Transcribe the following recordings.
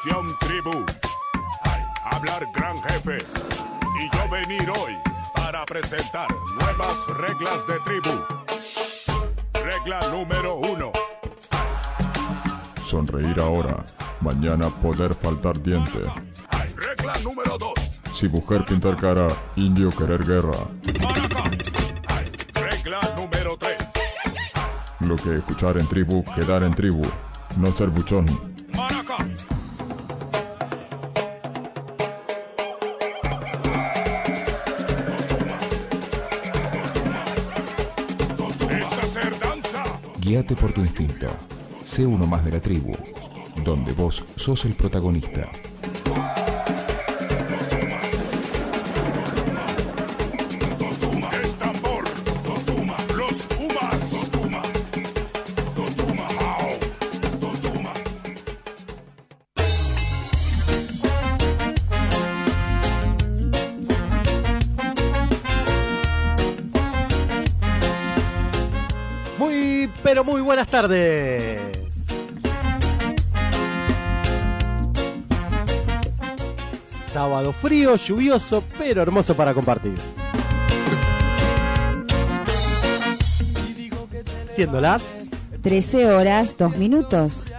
Atención tribu, hablar gran jefe y yo venir hoy para presentar nuevas reglas de tribu. Regla número uno. Sonreír ahora, mañana poder faltar diente. Regla número dos. Si mujer pintar cara, indio querer guerra. Regla número tres. Lo que escuchar en tribu, quedar en tribu. No ser buchón. Guíate por tu instinto. Sé uno más de la tribu, donde vos sos el protagonista. Frío, lluvioso, pero hermoso para compartir. Siendo las 13 horas 2 minutos.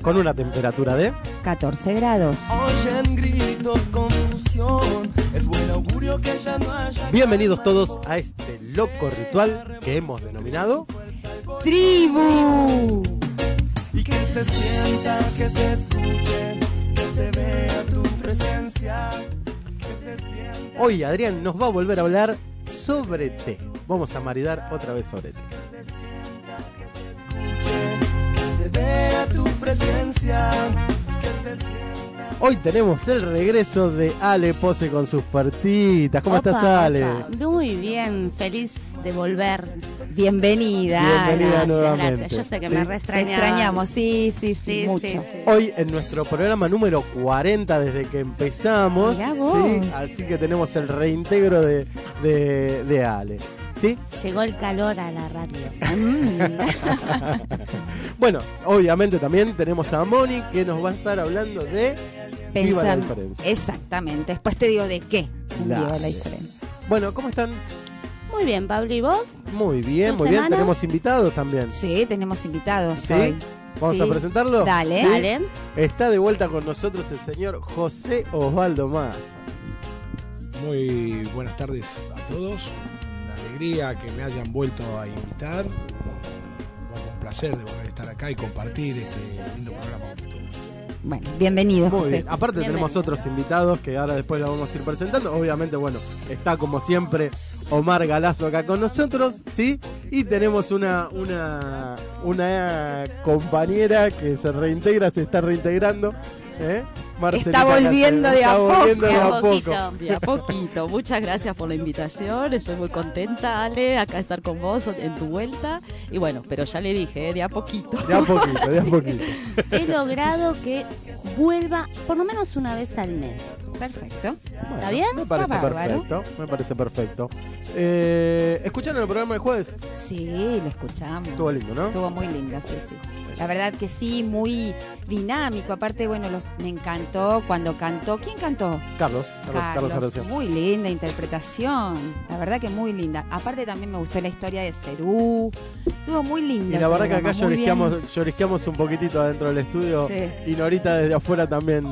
Con una temperatura de 14 grados. Oyen gritos, confusión. Es buen augurio que ya no haya. Bienvenidos todos a este loco ritual que hemos denominado ¡Tribu! Y que se sienta, que se escuche, que se vea tu presencia. Que se sienta. Hoy Adrián nos va a volver a hablar sobre té. Vamos a maridar otra vez sobre té. Que se vea tu presencia. Que se sienta. Hoy tenemos el regreso de Ale Pose con sus partitas. ¿Cómo estás, Ale? opa. Muy bien, feliz de volver. Bienvenida. Bienvenida nuevamente. Gracias, yo sé que Sí. me reextrañaban. extrañamos, sí, sí, sí, Sí, mucho. sí, sí. Hoy en nuestro programa número 40 desde que empezamos. Mirá vos. ¿sí? Así que tenemos el reintegro de, de, de Ale. ¿Sí? Llegó el calor a la radio. Bueno, obviamente también tenemos a Moni que nos va a estar hablando de Viva la Pensam- diferencia. Exactamente. Después te digo de qué. Viva la diferencia. Bueno, ¿cómo están? Muy bien, Pablo, ¿y vos? Muy bien, ¿Tu muy bien. Tenemos invitados también. Sí, tenemos invitados ¿Sí? hoy. Vamos Sí. a presentarlo. Dale. ¿Sí? Dale. Está de vuelta con nosotros el señor José Osvaldo Maza. Muy buenas tardes a todos. Una alegría que me hayan vuelto a invitar. Bueno, un placer de volver a estar acá y compartir este lindo programa con ustedes. Bueno, bienvenido, Muy José. bien. Aparte Bienvenido. tenemos otros invitados que ahora después los vamos a ir presentando. Obviamente, bueno, está como siempre Omar Galazo acá con nosotros, ¿sí? Y tenemos una, una, una compañera que se reintegra, se está reintegrando. ¿eh? Marcelita Está volviendo Cáceres. de a Está poco. volviendo de De a poco. poquito. De a poquito. Muchas gracias por la invitación. Estoy muy contenta, Ale, acá estar con vos en tu vuelta. Y bueno, pero ya le dije, ¿eh? de a poquito. De a poquito, de a poquito. He logrado que vuelva por lo menos una vez al mes. Perfecto. Bueno, bien? Me parece Está bárbaro. perfecto. Me parece perfecto. Eh, ¿Escucharon el programa de jueves? Sí, lo escuchamos. Estuvo lindo, ¿no? Estuvo muy lindo, sí, sí. La verdad que sí, muy dinámico. Aparte, bueno, los, me encantó cuando cantó. ¿Quién cantó? Carlos, Carlos, Carlos Cardoso. Muy linda interpretación. La verdad que muy linda. Aparte también me gustó la historia de Cerú. Estuvo muy linda. Y la verdad que acá llorisqueamos, llorisqueamos un poquito adentro del estudio. Sí. Y Norita desde afuera también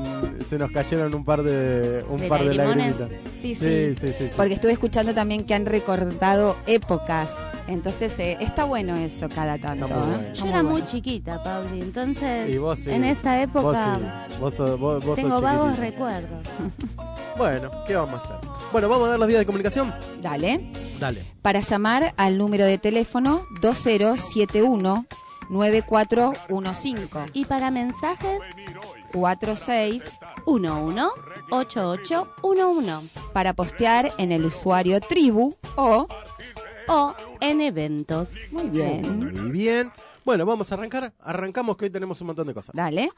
se nos cayeron un par de un ¿De par de lagrimitas. Sí, sí. Sí, sí, sí, sí. Porque estuve escuchando también que han recordado épocas. Entonces eh, está bueno eso cada tanto. Está muy ¿eh? bueno. Yo muy era muy chiquita, Pablo, entonces Y vos sí. en esa Vos época sí. Vos sos- vos- vos sos tengo vagos chiquitita. recuerdos. Bueno, ¿qué vamos a hacer? Bueno, vamos a dar las vías de comunicación. Dale. Dale. Para llamar al número de teléfono 2071 9415 Y para mensajes, 46 118811 para postear en el usuario Tribu o o en eventos. muy bien. Muy bien. Bueno, vamos a arrancar. Arrancamos que hoy tenemos un montón de cosas. Dale.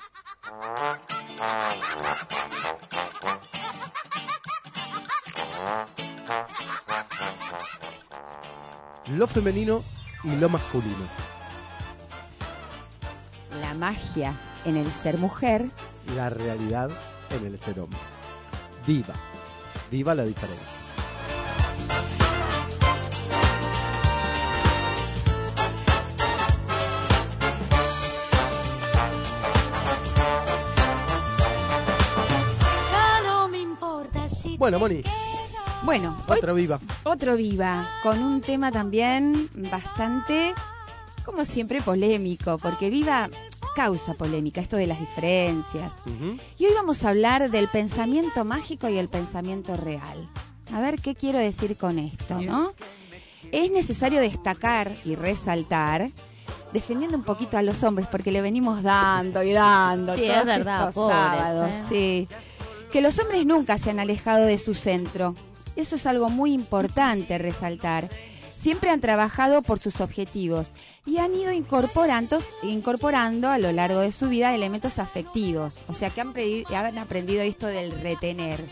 Lo femenino y lo masculino. la magia en el ser mujer. La realidad en el ser hombre. Viva. Viva la diferencia. Bueno, Moni, Bueno, hoy otra viva. otro viva, con un tema también bastante, como siempre, polémico, porque viva causa polémica, esto de las diferencias. Y hoy vamos a hablar del pensamiento mágico y el pensamiento real. A ver qué quiero decir con esto, ¿no? Es necesario destacar y resaltar, defendiendo un poquito a los hombres, porque le venimos dando y dando Sí, todos es verdad, estos pobres, sábados, sí. Que los hombres nunca se han alejado de su centro. Eso es algo muy importante resaltar. Siempre han trabajado por sus objetivos y han ido incorporando, incorporando a lo largo de su vida elementos afectivos. O sea que han, pre- han aprendido esto del retener.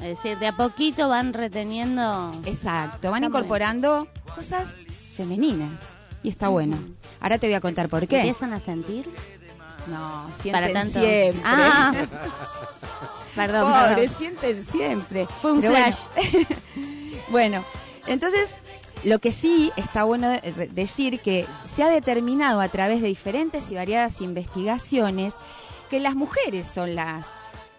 Es decir, de a poquito van reteniendo. Exacto, van Está incorporando cosas femeninas. Y está bueno. Ahora te voy a contar por qué. ¿Empiezan a sentir? No, sienten Para tanto. siempre. Ah, perdón, Pobre, perdón. sienten siempre. Fue un Pero flash. Bueno, entonces lo que sí está bueno decir que se ha determinado a través de diferentes y variadas investigaciones que las mujeres son las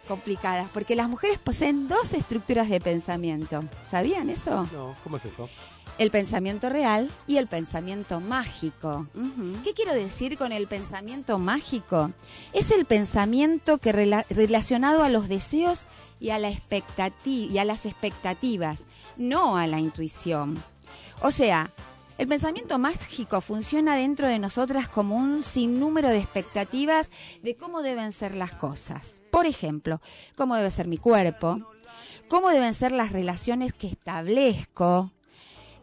complicadas, porque las mujeres poseen dos estructuras de pensamiento. ¿Sabían eso? No, ¿cómo es eso? El pensamiento real y el pensamiento mágico. ¿Qué quiero decir con el pensamiento mágico? Es el pensamiento que rela- relacionado a los deseos y a, la y a las expectativas, no a la intuición. O sea, el pensamiento mágico funciona dentro de nosotras como un sinnúmero de expectativas de cómo deben ser las cosas. Por ejemplo, cómo debe ser mi cuerpo, cómo deben ser las relaciones que establezco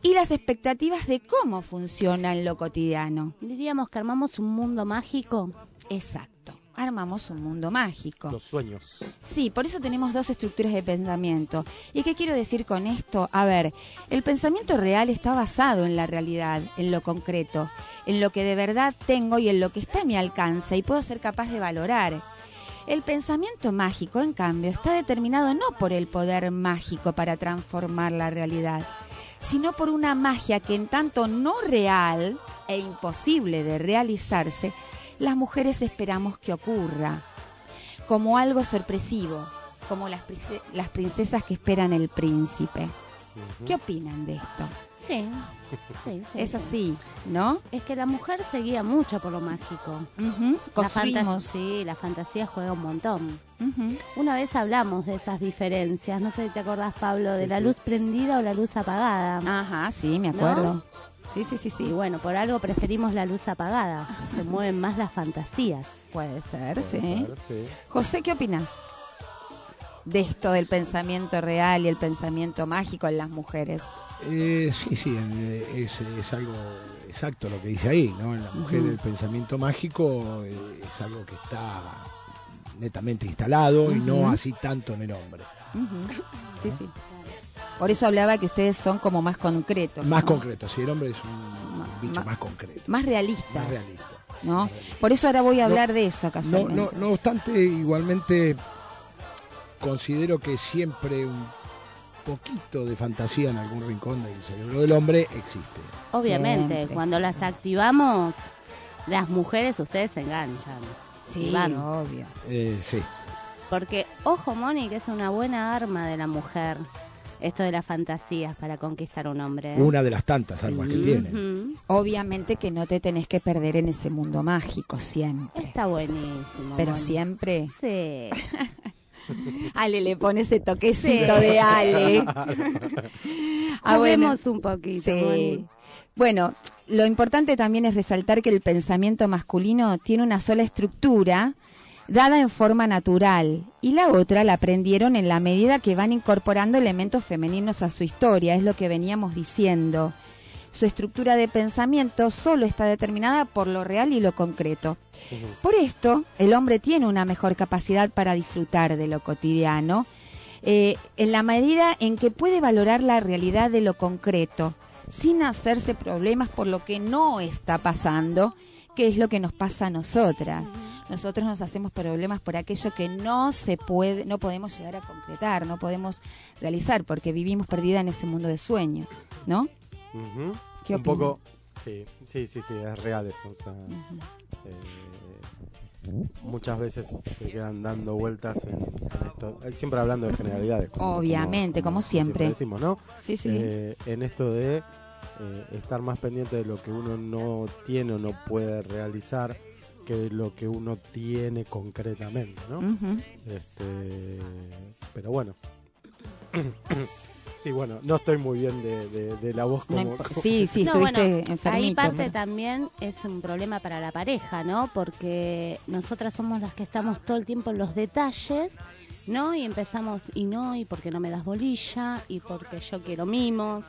y las expectativas de cómo funciona en lo cotidiano. Diríamos que armamos un mundo mágico. Exacto. Armamos un mundo mágico. Los sueños. Sí, por eso tenemos dos estructuras de pensamiento. ¿Y qué quiero decir con esto? A ver, el pensamiento real está basado en la realidad, en lo concreto, en lo que de verdad tengo y en lo que está a mi alcance y puedo ser capaz de valorar. El pensamiento mágico, en cambio, está determinado no por el poder mágico para transformar la realidad, sino por una magia que en tanto no real e imposible de realizarse, las mujeres esperamos que ocurra como algo sorpresivo, como las, prince- las princesas que esperan el príncipe. ¿Qué opinan de esto? Sí. sí, sí, Es sí. así, ¿no? Es que la mujer se guía mucho por lo mágico. Fantasía, Construimos. sí, la fantasía juega un montón. Una vez hablamos de esas diferencias, no sé si te acordás, Pablo, de Sí, la sí. luz prendida o la luz apagada. Ajá, sí, me acuerdo. Sí, sí, sí, Y sí. bueno, por algo preferimos la luz apagada. Se mueven más las fantasías. Puede ser, Puede sí. ser, sí. José, ¿qué opinas de esto del pensamiento real y el pensamiento mágico en las mujeres? Eh, sí, sí, en- es, es algo exacto lo que dice ahí, ¿no? En la mujer el pensamiento mágico eh, es algo que está netamente instalado y no así tanto en el hombre. Sí, sí. Por eso hablaba que ustedes son como más concretos. Más ¿no? concreto, sí, el hombre es un bicho más concreto, Más realistas. más realista. ¿no? Por eso ahora voy a No, hablar de eso No, casualmente. no, no obstante, igualmente considero que siempre un poquito de fantasía en algún rincón del cerebro del hombre existe. Obviamente, Siempre, cuando las activamos, las mujeres ustedes se enganchan. Sí, Van. obvio. Eh, sí. Porque, ojo, Moni, que es una buena arma de la mujer. Esto de las fantasías para conquistar a un hombre. Una de las tantas armas que tiene. Obviamente que no te tenés que perder en ese mundo mágico siempre. Está buenísimo. Pero Moni. siempre. Sí. Ale le pone ese toquecito Sí. de Ale. Ah, bueno. Juguemos un poquito. Sí. Bueno, lo importante también es resaltar que el pensamiento masculino tiene una sola estructura dada en forma natural y la otra la aprendieron en la medida que van incorporando elementos femeninos a su historia, es lo que veníamos diciendo. Su estructura de pensamiento solo está determinada por lo real y lo concreto. Por esto, el hombre tiene una mejor capacidad para disfrutar de lo cotidiano, eh, en la medida en que puede valorar la realidad de lo concreto, sin hacerse problemas por lo que no está pasando, qué es lo que nos pasa a nosotras. Nosotros nos hacemos problemas por aquello que no se puede, no podemos llegar a concretar, no podemos realizar, porque vivimos perdida en ese mundo de sueños, ¿no? Ujú. ¿Qué Un poco, sí, sí, sí, sí, es real eso. o sea, eh, muchas veces se quedan dando vueltas en, en esto, eh, siempre hablando de generalidades. como- Obviamente, como siempre. decimos, ¿no? Sí, sí. Eh, en esto de eh, estar más pendiente de lo que uno no tiene o no puede realizar que de lo que uno tiene concretamente, ¿no? Este, pero bueno. Sí, bueno, no estoy muy bien de, de- de la voz como... como- sí, sí, No, estuviste bueno, ahí parte pero- también es un problema para la pareja, ¿no? Porque nosotras somos las que estamos todo el tiempo en los detalles, ¿no? Y empezamos, y no, y porque no me das bolilla, y porque yo quiero mimos,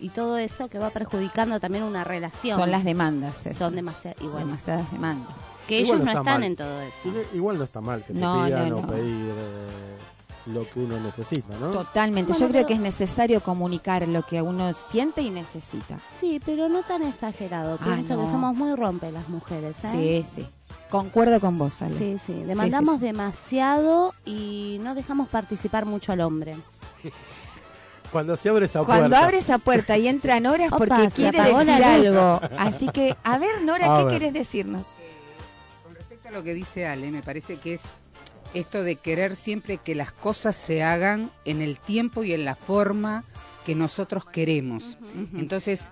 y, y todo eso que va perjudicando también una relación. Son las demandas. eso. Son demasiadas, igual, demasiadas demandas. que Igual ellos no está están mal. en todo eso. Igual- no está mal que te No, pidan no, o pedir eh, lo que uno necesita, ¿no? Totalmente. Bueno, Yo creo pero- que es necesario comunicar lo que uno siente y necesita. Sí, pero no tan exagerado. Ah, Pienso no. que somos muy rompe las mujeres, ¿eh? Sí, sí. Concuerdo con vos, Ale. Sí, sí, demandamos sí, sí. demasiado y no dejamos participar mucho al hombre. Cuando se abre esa Cuando puerta... abre esa puerta y entra Nora es Opa, porque quiere decir algo. Así que, a ver, Nora, A ¿qué ver. querés decirnos? Con respecto a lo que dice Ale, me parece que es esto de querer siempre que las cosas se hagan en el tiempo y en la forma que nosotros queremos. Entonces,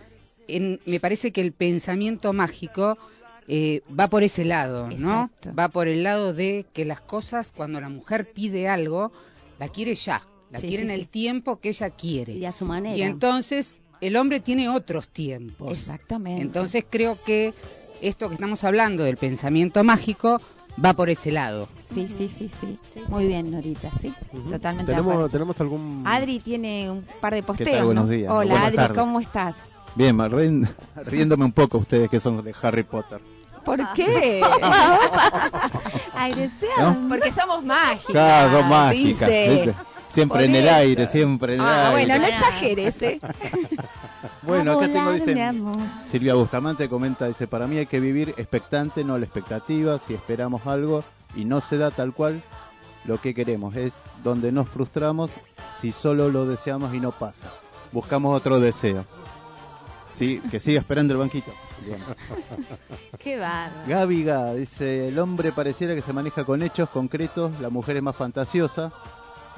en- me parece que el pensamiento mágico eh, va por ese lado, ¿no? Exacto. Va por el lado de que las cosas, cuando la mujer pide algo, la quiere ya, la Sí, quiere sí, en sí. el tiempo que ella quiere. Y a su manera. Y entonces el hombre tiene otros tiempos. Exactamente. Entonces creo que esto que estamos hablando del pensamiento mágico va por ese lado. Sí, sí, sí, sí. Muy bien, Norita, sí. Ujú. Totalmente de ¿Tenemos, acuerdo. ¿Tenemos algún...? Adri tiene un par de posteos, tal? Buenos ¿no? días. Hola, Buenas Adri, tardes. ¿cómo estás? Bien, ríen- riéndome un poco ustedes que son de Harry Potter. ¿Por qué? Ay, deseado. Porque somos mágicas. Claro, son mágicas. dice. Siempre Por en el eso. aire, siempre en el Ah, aire. bueno, no exageres, ¿eh? Bueno, acá tengo, dice. Silvia Bustamante comenta, dice, para mí hay que vivir expectante, no la expectativa, si esperamos algo y no se da tal cual, lo que queremos es donde nos frustramos si solo lo deseamos y no pasa. Buscamos otro deseo. Sí, que siga esperando el banquito. Bueno. Qué bárbaro. Gaviga dice, el hombre pareciera que se maneja con hechos concretos, la mujer es más fantasiosa.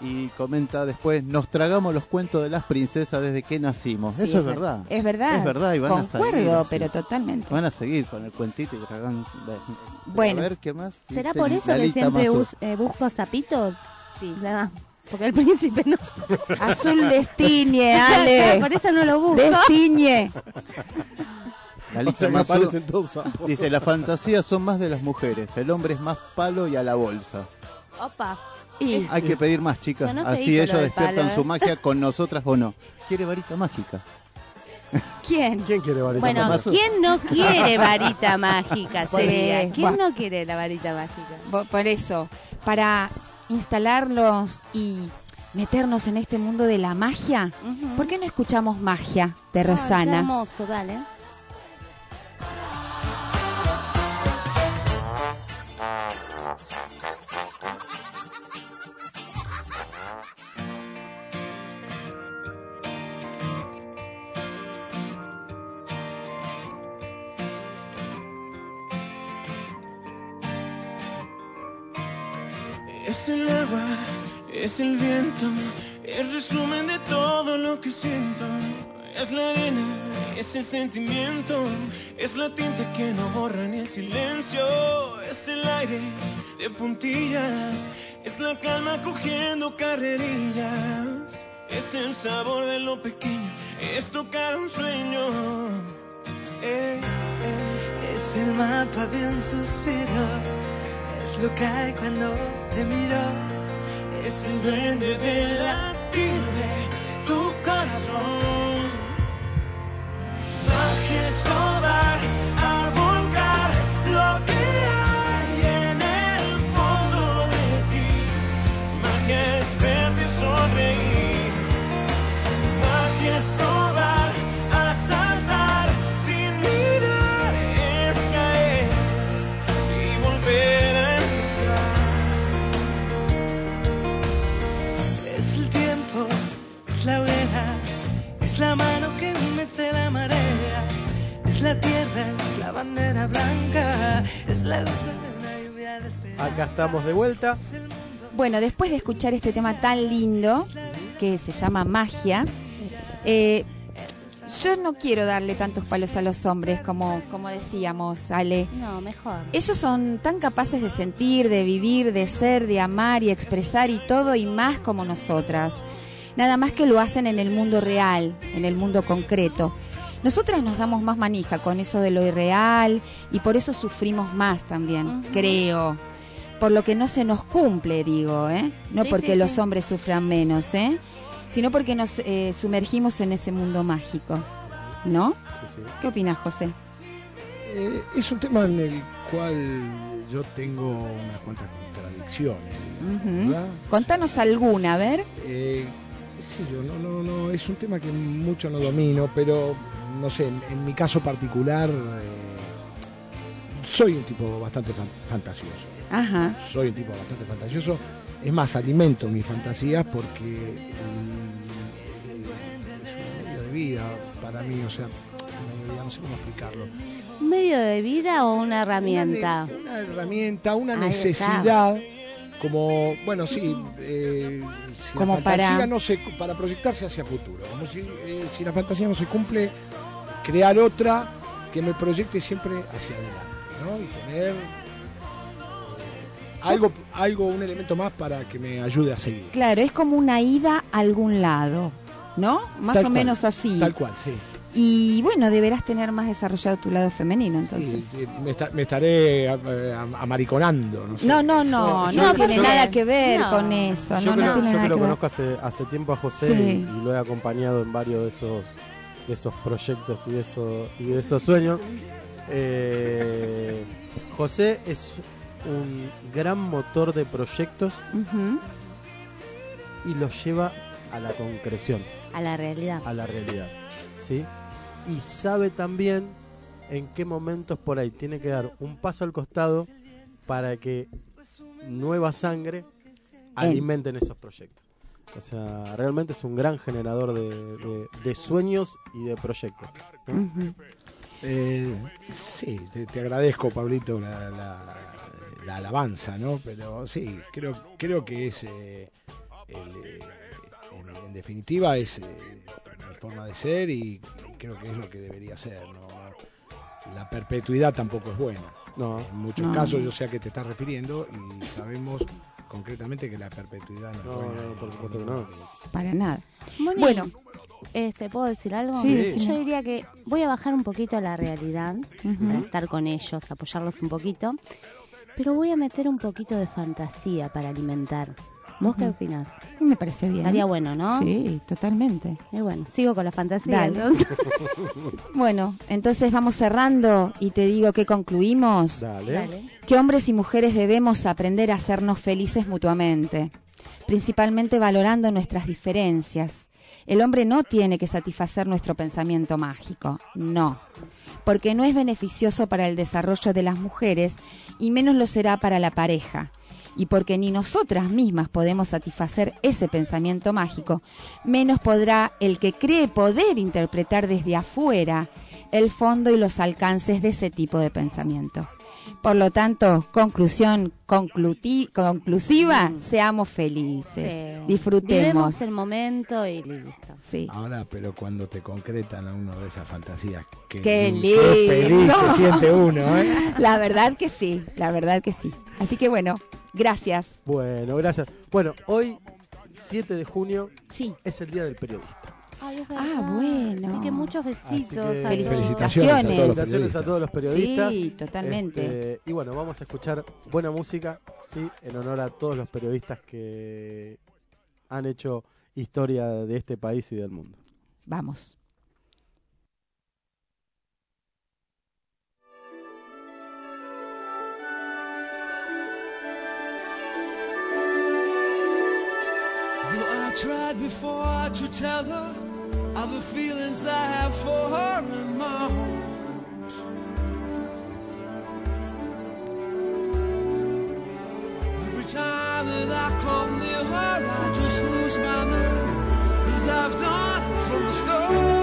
Y comenta después, nos tragamos los cuentos de las princesas desde que nacimos. Sí, Eso es ver- verdad. Es verdad. Es verdad y van a seguir así. pero totalmente. Van a seguir con el cuentito y tragan... Bueno. A ver, ¿qué más? ¿Será por eso que siempre eh, busco zapitos? Sí. Ah, Porque el príncipe no. Azul destiñe, Ale. Por eso no lo busco. Destiñe. O sea sapos. dice, las fantasías son más de las mujeres, el hombre es más palo y a la bolsa. Opa. Y Hay que pedir más, chicas, No, así ellos despiertan palo, ¿eh? su magia con nosotras o no. ¿Quiere varita mágica? ¿quién? ¿Quién quiere varita Bueno, Mazú? ¿quién no quiere varita mágica? Sí, Sería? ¿Quién no quiere la varita mágica? Por eso, para instalarlos y meternos en este mundo de la magia. ¿por qué no escuchamos magia de qué Rosana? hermoso, dale. Es el viento, es resumen de todo lo que siento. Es la arena, es el sentimiento, es la tinta que no borra en el silencio. Es el aire de puntillas, es la calma cogiendo carrerillas. Es el sabor de lo pequeño, es tocar un sueño. Eh, eh. Es el mapa de un suspiro, es lo que hay cuando te miro, es el duende del latir de tu corazón. Magia la bandera blanca, es la gota de una lluvia de esperanza. Acá estamos de vuelta. Bueno, después de escuchar este tema tan lindo que se llama Magia, eh, yo no quiero darle tantos palos a los hombres como, como decíamos, Ale. No, mejor. Ellos son tan capaces de sentir, de vivir, de ser, de amar y expresar y todo y más como nosotras. Nada más que lo hacen en el mundo real, en el mundo concreto. Nosotras nos damos más manija con eso de lo irreal y por eso sufrimos más también, creo. Por lo que no se nos cumple, digo, ¿eh? No Sí, porque sí, los sí. hombres sufran menos, ¿eh? Sino porque nos eh, sumergimos en ese mundo mágico, ¿no? ¿Qué opinas, José? Eh, es un tema en el cual yo tengo unas cuantas contradicciones. ¿verdad? Contanos alguna, a ver. Eh, sí, yo no, no, no, es un tema que mucho no domino, pero no sé, en, en mi caso particular eh, soy un tipo bastante fan- fantasioso. Ajá. Soy un tipo bastante fantasioso. Es más, alimento mis fantasías porque mm, es un medio de vida para mí, o sea, medio de vida, no sé cómo explicarlo. ¿Un medio de vida o una herramienta? Una herramienta, una Ahí está. necesidad, como, bueno, sí, eh, si Como la fantasía para- no se, para proyectarse hacia futuro, como si, eh, si la fantasía no se cumple, crear otra que me proyecte siempre hacia adelante, ¿no? Y tener eh, algo, algo, un elemento más para que me ayude a seguir. Claro, es como una ida a algún lado, ¿no? Más Tal o cual, menos así. Tal cual, sí. Y bueno, deberás tener más desarrollado tu lado femenino, entonces. sí, me, me estaré eh, am- amariconando, no sé. No, no, no, Yo- no, yo- tiene yo- nada que ver No. con eso. yo no, creo- no tiene yo nada que lo ver. conozco hace, hace tiempo a José Sí. y, y lo he acompañado en varios de esos, de esos proyectos y de, esos, y de esos sueños. Eh, José es un gran motor de proyectos y los lleva a la concreción, A la realidad. a la realidad. ¿sí? Y sabe también en qué momentos por ahí tiene que dar un paso al costado para que nueva sangre alimenten esos proyectos. O sea, realmente es un gran generador de, de- de sueños y de proyectos. Eh, sí, te, te agradezco, Pablito, la, la- la alabanza, ¿no? Pero sí, creo, creo que es, eh, el, eh, en, en definitiva, es eh, mi forma de ser y, creo que es lo que debería ser, ¿no? La perpetuidad tampoco es buena. No. En muchos No. casos yo sé a qué te estás refiriendo y sabemos concretamente que la perpetuidad no es buena. no, por supuesto que no. Para nada. Bueno. este, ¿puedo decir algo? Sí. Yo diría que voy a bajar un poquito la realidad para estar con ellos, apoyarlos un poquito, pero voy a meter un poquito de fantasía para alimentar. ¿Vos qué opinás? Y me parece bien. Estaría bueno, ¿no? Sí, totalmente. Y bueno, sigo con la fantasía. Dale. entonces. Bueno, entonces vamos cerrando y te digo que concluimos. Dale. Dale. que hombres y mujeres debemos aprender a hacernos felices mutuamente, principalmente valorando nuestras diferencias. El hombre no tiene que satisfacer nuestro pensamiento mágico, no, porque no es beneficioso para el desarrollo de las mujeres y menos lo será para la pareja. Y porque ni nosotras mismas podemos satisfacer ese pensamiento mágico, menos podrá el que cree poder interpretar desde afuera el fondo y los alcances de ese tipo de pensamiento. Por lo tanto, conclusión concluti- conclusiva, seamos felices, Sí. disfrutemos. Vivemos el momento y listo. Sí. Ahora, pero cuando te concretan a uno de esas fantasías, qué, Qué qué feliz se siente uno, ¿eh? La verdad que sí, la verdad que sí. Así que bueno, gracias. Bueno, gracias. Bueno, hoy, 7 de junio, Sí. es el Día del Periodista. Ay, es Ah, bueno. Así que muchos besitos. que- a todos. Felicitaciones a todos los Felicitaciones. Felicitaciones a todos los periodistas. Sí, totalmente. Este, y bueno, vamos a escuchar buena música, ¿sí? En honor a todos los periodistas que han hecho historia de este país y del mundo. Vamos. Tried before to tell her of the feelings I have for her in my heart. Every time that I come near her, I just lose my nerve, as I've done from the start.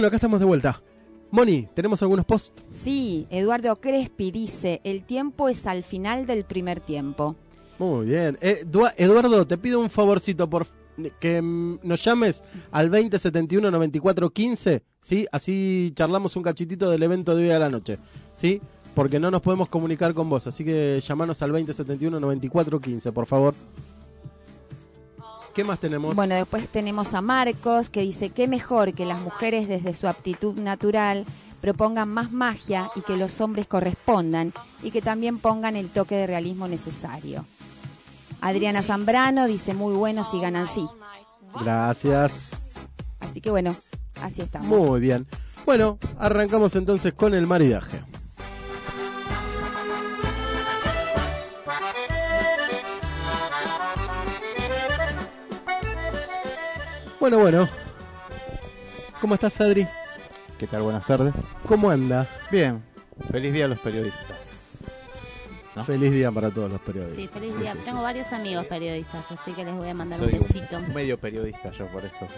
Bueno, acá estamos de vuelta. Moni, ¿tenemos algunos posts? Sí, Eduardo Crespi dice, el tiempo es al final del primer tiempo. Muy bien. Eh, Dua- Eduardo, te pido un favorcito por que nos llames al 2071 94 15, ¿sí? Así charlamos un cachitito del evento de hoy a la noche, ¿sí? Porque no nos podemos comunicar con vos, así que llamanos al 2071 94 15, por favor. ¿Qué más tenemos? Bueno, después tenemos a Marcos que dice, qué mejor que las mujeres desde su aptitud natural propongan más magia y que los hombres correspondan y que también pongan el toque de realismo necesario. Adriana Zambrano dice, muy bueno, sigan así. Gracias. Así que bueno, así estamos. Muy bien. Bueno, arrancamos entonces con el maridaje. Bueno, bueno. ¿Cómo estás, Adri? ¿Qué tal? Buenas tardes. ¿Cómo anda? Bien. Feliz día a los periodistas. ¿No? Feliz día para todos los periodistas. Sí, feliz Sí, día. sí, sí, Tengo sí. varios amigos periodistas, así que les voy a mandar Soy un besito. un medio periodista yo por eso.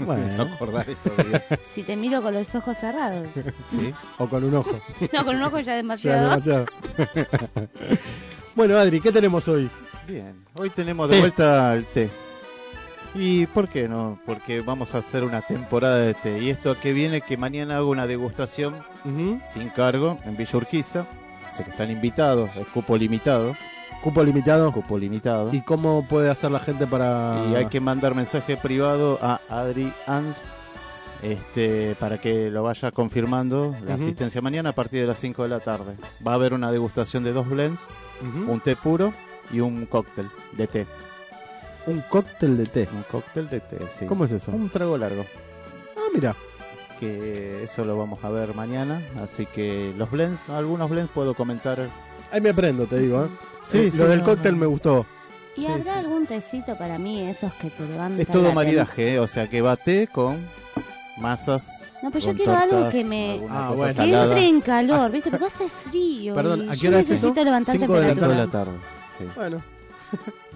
Bueno. Me hizo acordar estos días. Si te miro con los ojos cerrados. ¿Sí? O con un ojo. No, con un ojo ya Ya demasiado. es demasiado. bueno, Adri, ¿qué tenemos hoy? Bien. Hoy tenemos de vuelta el té. ¿Y por qué no? Porque vamos a hacer una temporada de té. Y esto a qué viene que mañana hago una degustación sin cargo en Villa Urquiza. O sea que están invitados, es cupo limitado. Cupo limitado. Cupo limitado. ¿Y cómo puede hacer la gente para...? Y hay que mandar mensaje privado a Adri Ans Este, para que lo vaya confirmando la asistencia mañana a partir de las 5 de la tarde. Va a haber una degustación de dos blends, un té puro y un cóctel de té. Un cóctel de té. Un cóctel de té, sí. ¿Cómo es eso? Un trago largo. Ah, mira. Que eso lo vamos a ver mañana. Así que los blends, algunos blends puedo comentar. Ahí me aprendo, te digo, ¿eh? Sí, Eh, sí, Lo del no, cóctel no. me gustó. ¿Y habrá algún tecito para mí, esos que te levantan? Es todo maridaje, ¿eh? o sea que va té con masas. No, pero yo quiero algo tortas, que me Ah, bueno. que entre en calor, ¿viste? Porque hace frío. Perdón, ¿a qué yo hora es eso? necesito levantar Cinco de la temperatura. De la tarde. sí. Bueno.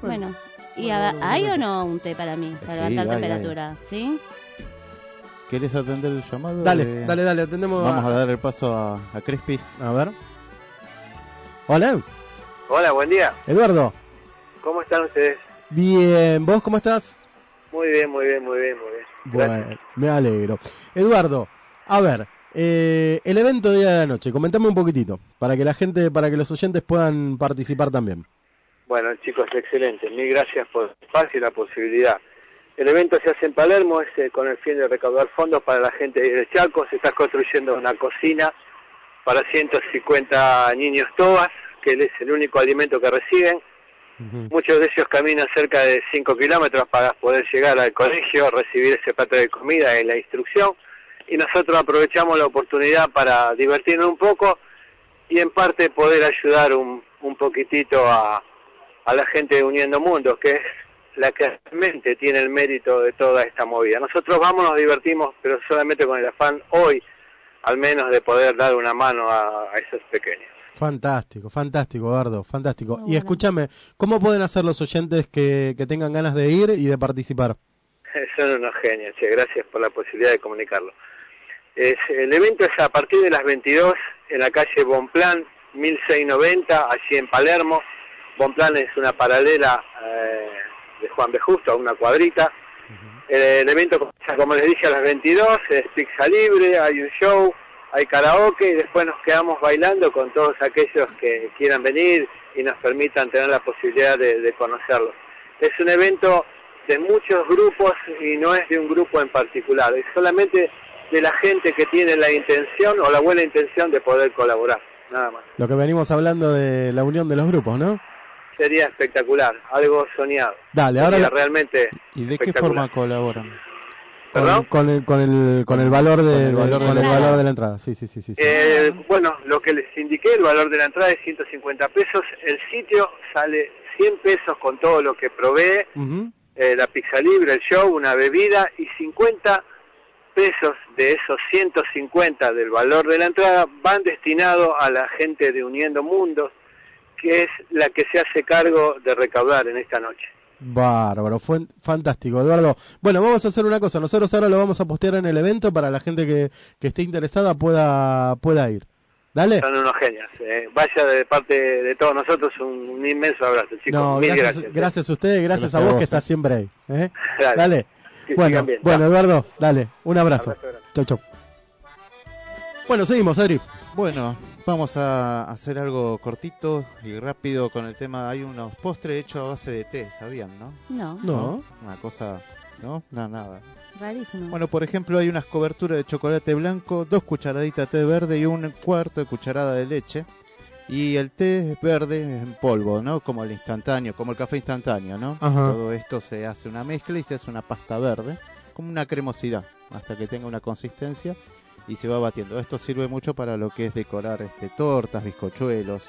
Bueno, ¿y Bueno, a- bueno, hay bueno. o no un té para mí? Para Sí, levantar hay, hay. temperatura, ¿sí? ¿Querés atender el llamado? Dale, de- dale, dale, atendemos Vamos a a, dar el paso a, a Crispy. a ver. Hola, Hola, buen día. Eduardo. ¿Cómo están ustedes? Bien, ¿vos cómo estás? Muy bien, muy bien, muy bien, muy bien. Gracias. Bueno, me alegro. Eduardo, a ver, eh, el evento de día de la noche, comentame un poquitito, para que la gente, para que los oyentes puedan participar también. Bueno, chicos, excelente. Mil gracias por el espacio y la posibilidad. El evento se hace en Palermo es, eh, con el fin de recaudar fondos para la gente de Chaco. Se está construyendo una cocina para 150 niños tobas, que es el único alimento que reciben. Muchos de ellos caminan cerca de 5 kilómetros para poder llegar al colegio, recibir ese plato de comida y la instrucción. Y nosotros aprovechamos la oportunidad para divertirnos un poco y en parte poder ayudar un, un poquitito a, a la gente de Uniendo Mundos, que es la que realmente tiene el mérito de toda esta movida. Nosotros vamos, nos divertimos, pero solamente con el afán hoy, al menos, de poder dar una mano a, a esos pequeños. Fantástico, fantástico, Eduardo, fantástico. Y escúchame, ¿cómo pueden hacer los oyentes que, que tengan ganas de ir y de participar? Son unos genios, che, gracias por la posibilidad de comunicarlo. Es- el evento es a partir de las 22 en la calle Bonplan, 1690, allí en Palermo. Bonplan es una paralela eh, de Juan B. Justo, a una cuadrita. El, el evento comienza, como les dije, a las 22, es pizza libre, hay un show, hay karaoke y después nos quedamos bailando con todos aquellos que quieran venir y nos permitan tener la posibilidad de, de conocerlos. Es un evento de muchos grupos y no es de un grupo en particular, es solamente de la gente que tiene la intención o la buena intención de poder colaborar, nada más. Lo que venimos hablando de la unión de los grupos, ¿no? Sería espectacular, algo soñado. Dale, ahora Sería la- realmente ¿Y de qué forma colaboran? Con, con el, con el, con el valor, de, Con el de- valor de con la el entrada. valor de la entrada. Sí, sí, sí, sí. sí. Eh, bueno, lo que les indiqué, el valor de la entrada es 150 pesos, el sitio sale 100 pesos con todo lo que provee, eh, la pizza libre, el show, una bebida y 50 pesos de esos 150 del valor de la entrada van destinados a la gente de Uniendo Mundos, que es la que se hace cargo de recaudar en esta noche. Bárbaro, fue fantástico, Eduardo. Bueno, vamos a hacer una cosa. Nosotros ahora lo vamos a postear en el evento para la gente que, que esté interesada pueda, pueda ir. Dale. Son unos genios. eh. Vaya de parte de todos nosotros un, un inmenso abrazo, chicos. No, Mil gracias, gracias. gracias a ustedes, gracias, Gracias a a vos vos, que eh. estás siempre ahí. ¿eh? Dale. Bueno, bien. bueno. Eduardo, dale, un abrazo. Chau, chau. Bueno, seguimos, Adri. Bueno, vamos a hacer algo cortito y rápido con el tema. Hay unos postres hechos a base de té, ¿sabían, no? No, No. Una cosa, ¿no? No, nada. rarísimo. Bueno, por ejemplo, hay unas coberturas de chocolate blanco, dos cucharaditas de té verde y un cuarto de cucharada de leche. Y el té es verde en polvo, ¿no? Como el instantáneo, como el café instantáneo, ¿no? Ajá. Todo esto se hace una mezcla y se hace una pasta verde, como una cremosidad, hasta que tenga una consistencia y se va batiendo. Esto sirve mucho para lo que es decorar este tortas, bizcochuelos,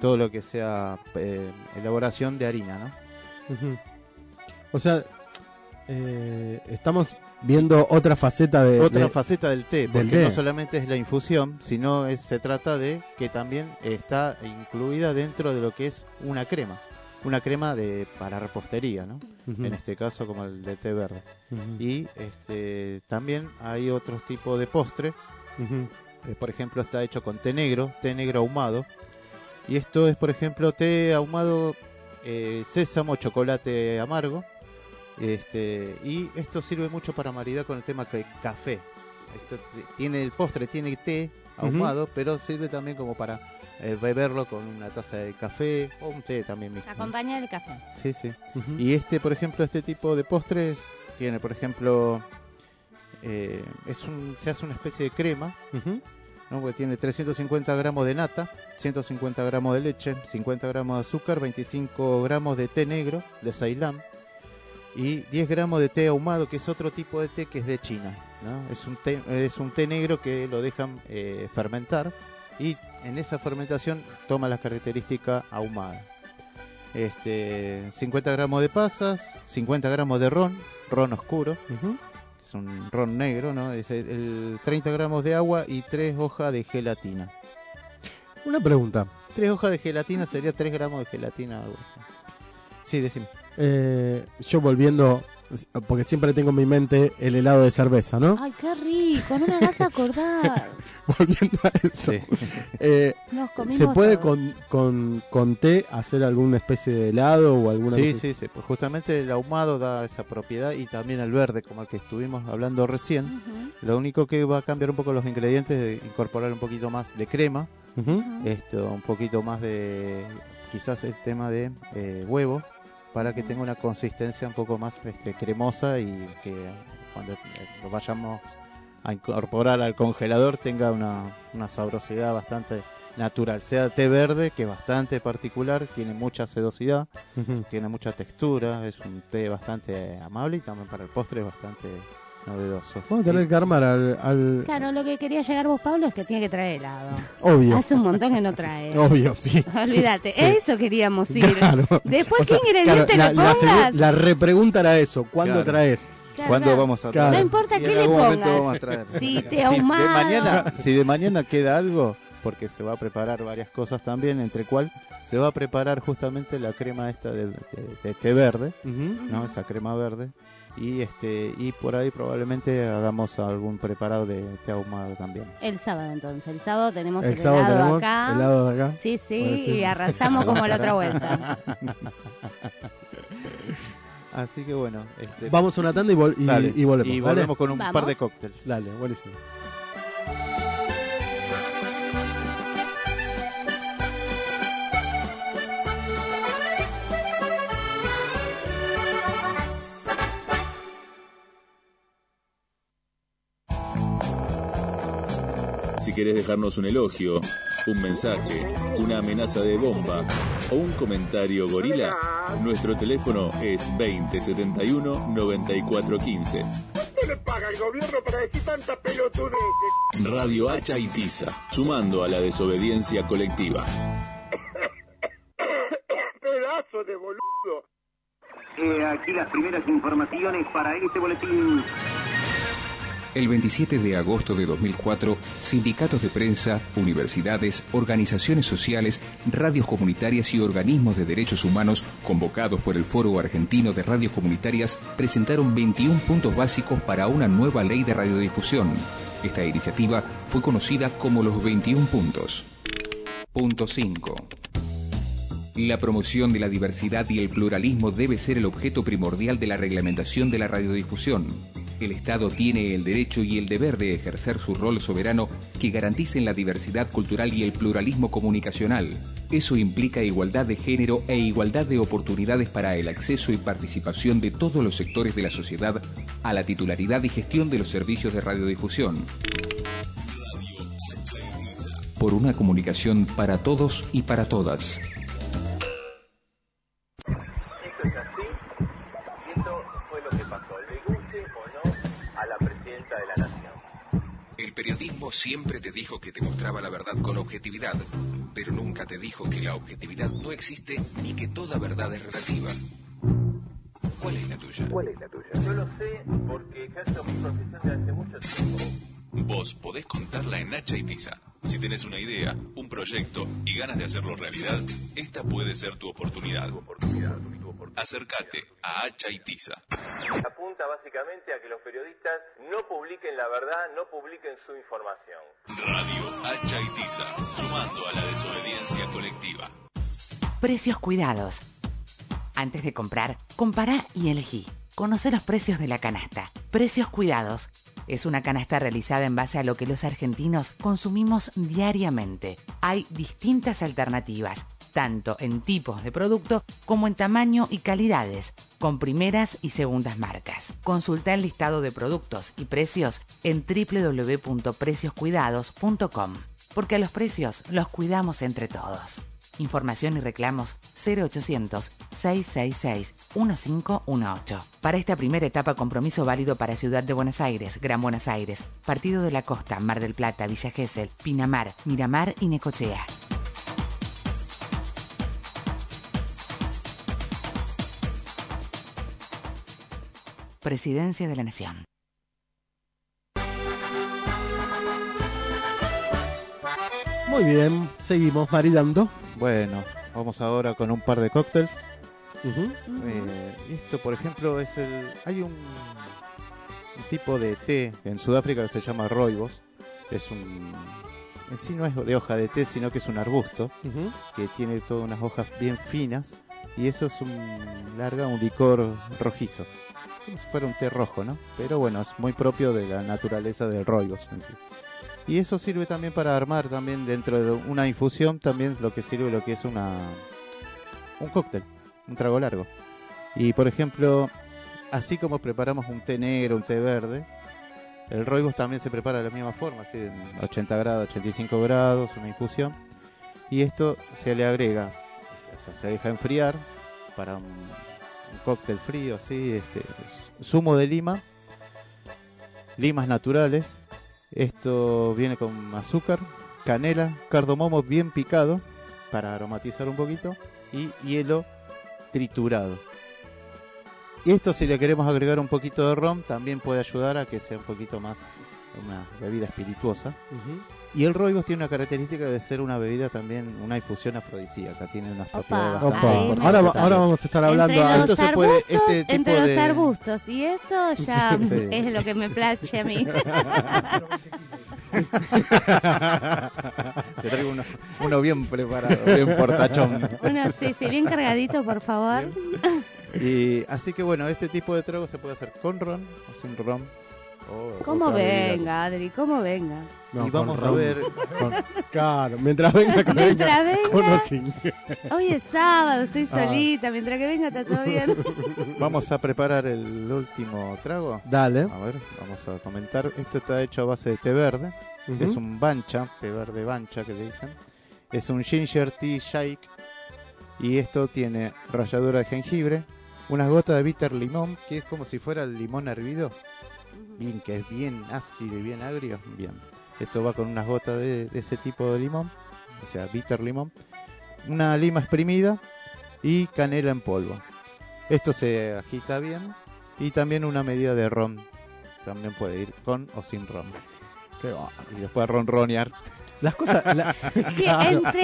todo lo que sea eh, elaboración de harina, ¿no? O sea, eh, estamos viendo otra faceta de... Otra de- faceta del té, del porque té. no solamente es la infusión, sino es, se trata de que también está incluida dentro de lo que es una crema. Una crema de para repostería, ¿no? Ujú. En este caso como el de té verde. Y este también hay otros tipos de postre. Eh, por ejemplo, está hecho con té negro, té negro ahumado. Y esto es, por ejemplo, té ahumado, eh, sésamo, chocolate amargo. Este, y esto sirve mucho para maridar con el tema que café. Esto tiene el postre, tiene té ahumado, pero sirve también como para eh, beberlo con una taza de café o un té también mismo. Acompaña el café. Sí, sí. Y este, por ejemplo, este tipo de postres tiene, por ejemplo, eh, es un, se hace una especie de crema, ¿no? porque tiene 350 gramos de nata, 150 gramos de leche, 50 gramos de azúcar, 25 gramos de té negro de Ceilán y 10 gramos de té ahumado, que es otro tipo de té que es de China. ¿no? Es, un té, es un té negro que lo dejan eh, fermentar y en esa fermentación toma la característica ahumada. Este, 50 gramos de pasas, 50 gramos de ron, ron oscuro, es un ron negro, ¿no? Es el, el 30 gramos de agua y 3 hojas de gelatina. Una pregunta. 3 hojas de gelatina sería 3 gramos de gelatina, algo así. Sí, decime. Eh, yo volviendo, porque siempre tengo en mi mente el helado de cerveza, ¿no? Ay, qué rico, no me hagas acordar. Volviendo a eso. Eh, ¿Se puede con, con, con té hacer alguna especie de helado o alguna Sí, cosa? sí, sí. Pues justamente el ahumado da esa propiedad y también el verde, como el que estuvimos hablando recién. Lo único que va a cambiar un poco los ingredientes es incorporar un poquito más de crema, esto, un poquito más de, quizás el tema de eh, huevo, para que tenga una consistencia un poco más este, cremosa y que cuando eh, lo vayamos a incorporar al congelador tenga una, una sabrosidad bastante natural. Sea té verde, que es bastante particular, tiene mucha sedosidad, tiene mucha textura, es un té bastante amable y también para el postre es bastante novedoso. Vamos a tener que armar al... al- Claro, lo que quería llegar vos, Pablo, es que tiene que traer helado. Obvio. Hace un montón que no trae. Obvio, sí. Olvídate, Sí. eso queríamos ir. Claro. Después, O sea, ¿qué ingrediente claro, le la, la pongas? la repregunta era eso, ¿cuándo Claro. traes? Claro, ¿Cuándo claro. vamos a traer? No importa qué le pongas. Si de ahumado. mañana, si de mañana queda algo, porque se va a preparar varias cosas también, entre cual se va a preparar justamente la crema esta de, de- de té verde, ¿no? Esa crema verde. Y este y por ahí probablemente hagamos algún preparado de té ahumado también. El sábado entonces, el sábado tenemos el, El sábado helado tenemos acá. helado de acá. Sí, sí, y arrasamos como la otra vuelta. Así que bueno, este, Vamos a una tanda y, vol- y, volvemos. Y ¿vale? volvemos con un par de cócteles. Dale, buenísimo. Querés dejarnos un elogio, un mensaje, una amenaza de bomba o un comentario gorila, nuestro teléfono es 2071 9415. ¿Qué le paga el gobierno para decir tanta pelotudez? Radio Hacha y Tiza, sumando a la desobediencia colectiva. Pedazo de boludo. Eh, aquí las primeras informaciones para este boletín. El 27 de agosto de 2004, sindicatos de prensa, universidades, organizaciones sociales, radios comunitarias y organismos de derechos humanos convocados por el Foro Argentino de Radios Comunitarias presentaron 21 puntos básicos para una nueva ley de radiodifusión. Esta iniciativa fue conocida como los 21 puntos. Punto 5. La promoción de la diversidad y el pluralismo debe ser el objeto primordial de la reglamentación de la radiodifusión. El Estado tiene el derecho y el deber de ejercer su rol soberano que garanticen la diversidad cultural y el pluralismo comunicacional. Eso implica igualdad de género e igualdad de oportunidades para el acceso y participación de todos los sectores de la sociedad a la titularidad y gestión de los servicios de radiodifusión. Por una comunicación para todos y para todas. Siempre te dijo que te mostraba la verdad con objetividad, pero nunca te dijo que la objetividad no existe ni que toda verdad es relativa. ¿Cuál es la tuya? ¿Cuál es la tuya? Yo lo sé porque ejerzo mi profesión desde hace mucho tiempo. Vos podés contarla en Hacha y Tiza. Si tenés una idea, un proyecto y ganas de hacerlo realidad, esta puede ser tu oportunidad. Acércate a Hacha y Tiza. Apunta básicamente a que los periodistas no publiquen la verdad, no publiquen su información. Radio Hacha y Tiza, sumando a la desobediencia colectiva. Precios cuidados. Antes de comprar, compara y elegí. Conoce los precios de la canasta. Precios cuidados. Es una canasta realizada en base a lo que los argentinos consumimos diariamente. Hay distintas alternativas tanto en tipos de producto como en tamaño y calidades, con primeras y segundas marcas. Consulta el listado de productos y precios en www.precioscuidados.com, porque a los precios los cuidamos entre todos. Información y reclamos 0800-666-1518. Para esta primera etapa, compromiso válido para Ciudad de Buenos Aires, Gran Buenos Aires, Partido de la Costa, Mar del Plata, Villa Gesell, Pinamar, Miramar y Necochea. Presidencia de la Nación. Muy bien, seguimos maridando. Bueno, vamos ahora con un par de cócteles. Eh, esto, por ejemplo, es el. Hay un, un tipo de té en Sudáfrica que se llama roibos. Es un. En sí no es de hoja de té, sino que es un arbusto que tiene todas unas hojas bien finas y eso es un larga un licor rojizo, como si fuera un té rojo, ¿no? Pero bueno, es muy propio de la naturaleza del roibos en sí. Y eso sirve también para armar también dentro de una infusión también lo que sirve lo que es una un cóctel, un trago largo. Y por ejemplo, así como preparamos un té negro, un té verde, el roibos también se prepara de la misma forma, así en 80 grados, 85 grados, una infusión. Y esto se le agrega, o sea, se deja enfriar para un cóctel frío, así, este, zumo de lima, limas naturales. Esto viene con azúcar, canela, cardamomo bien picado para aromatizar un poquito y hielo triturado. Y esto si le queremos agregar un poquito de ron también puede ayudar a que sea un poquito más una bebida espirituosa. Y el roibos tiene una característica de ser una bebida también, una infusión afrodisíaca, tiene unas propiedades Opa. bastante Ahora, vamos a estar hablando. Entre los Esto se puede- arbustos, este tipo entre de- los arbustos. Y esto ya Sí. es lo que me place a mí. Te traigo uno, uno bien preparado, bien portachón. Uno, sí, sí, bien cargadito, por favor. Y así que bueno, este tipo de trago se puede hacer con ron o sin ron. O Como venga, Adri, como venga. No, y vamos a ver. Con- claro, mientras venga, con Mientras venga. con o sin. Hoy es sábado, estoy Ah. solita. Mientras que venga está todo bien. Vamos a preparar el último trago. Dale. A ver, vamos a comentar. Esto está hecho a base de té verde. Es un bancha, té verde bancha que le dicen. Es un ginger tea shake. Y esto tiene ralladura de jengibre, unas gotas de bitter limón, que es como si fuera el limón hervido. Bien, que es bien ácido y bien agrio. Bien. Esto va con unas gotas de, de ese tipo de limón, o sea, bitter limón. Una lima exprimida y canela en polvo. Esto se agita bien. Y también una medida de ron. También puede ir con o sin ron. Y después ronronear. Las cosas. la- Sí, entre-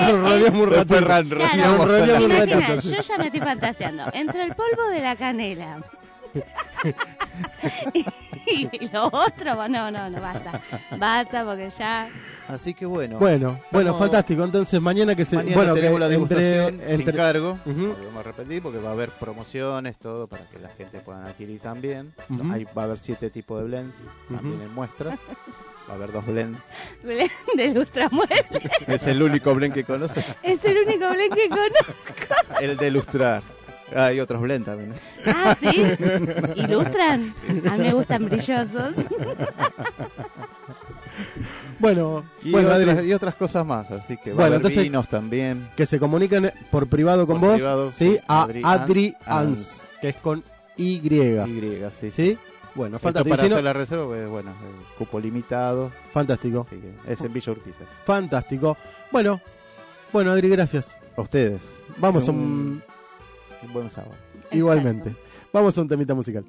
Claro, yo ya me estoy fantaseando. Entre el polvo de la canela y lo otro, no, no, no, basta. Basta porque ya. Así que bueno. Bueno, bueno, fantástico. Entonces mañana que se. Mañana bueno, que tenemos la entre- degustación sin entre- cargo. Ujú. Volvemos a repetir porque va a haber promociones, todo para que la gente pueda adquirir también. Ahí va a haber siete tipos de blends también Ujú. en muestras. Va a haber dos blends. Blend de Lustramueble. Es el único blend que conoce. Es el único blend que conozco. El de ilustrar. Ah, hay otros blends también. ¿eh? Ah, ¿sí? ¿Ilustran? A mí me gustan brillosos. Bueno, Y, bueno, otras, Adri, y otras cosas más. Así que va Bueno, a haber entonces- vinos también. que se comuniquen por privado con Por vos. privado, sí, sí, a Adri Adri Ans. Ans, que es con Y. Y, sí. ¿Sí? Bueno, Esto fantástico. para Si no- hacer la reserva, pues, bueno, cupo limitado. Fantástico. Así que es en Villa Urquiza. Fantástico. Bueno, bueno, Adri, gracias. A ustedes. Vamos a un, un. buen sábado. Igualmente. Vamos a un temita musical.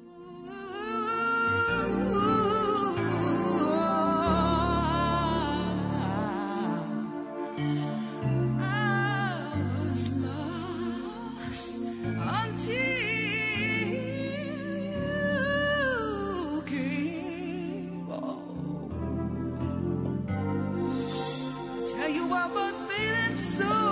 Tell you I was feeling so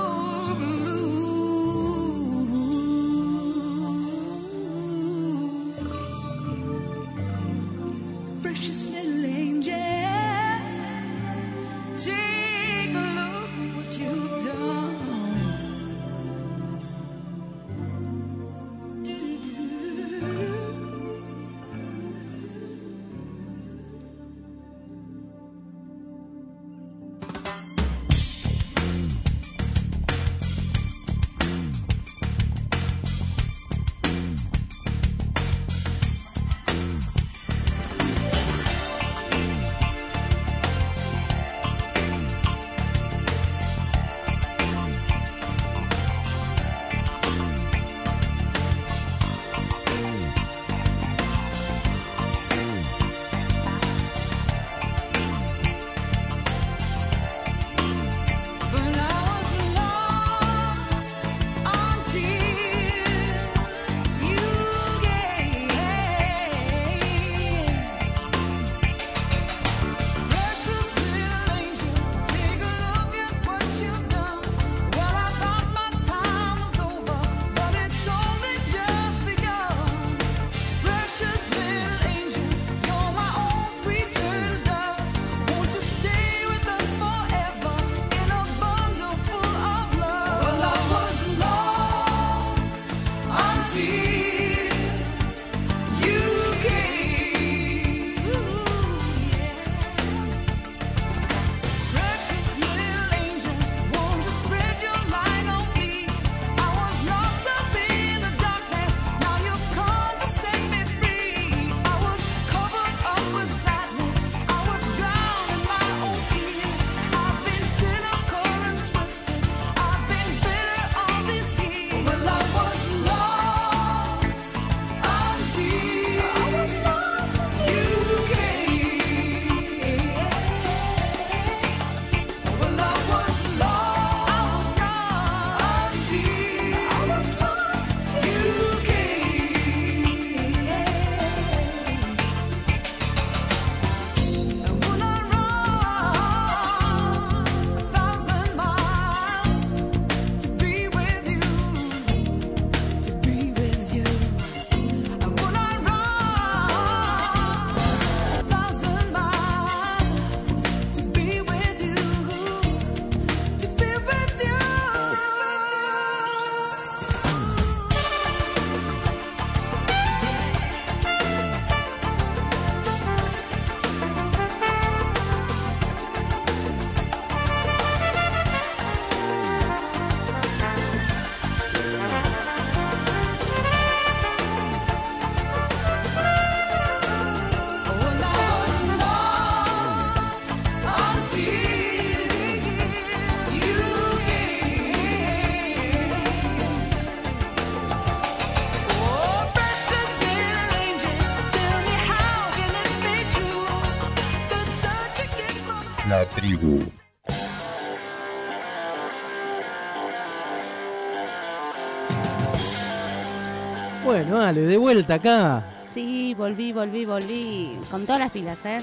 De vuelta acá. Sí, volví, volví, volví. Con todas las pilas, ¿eh?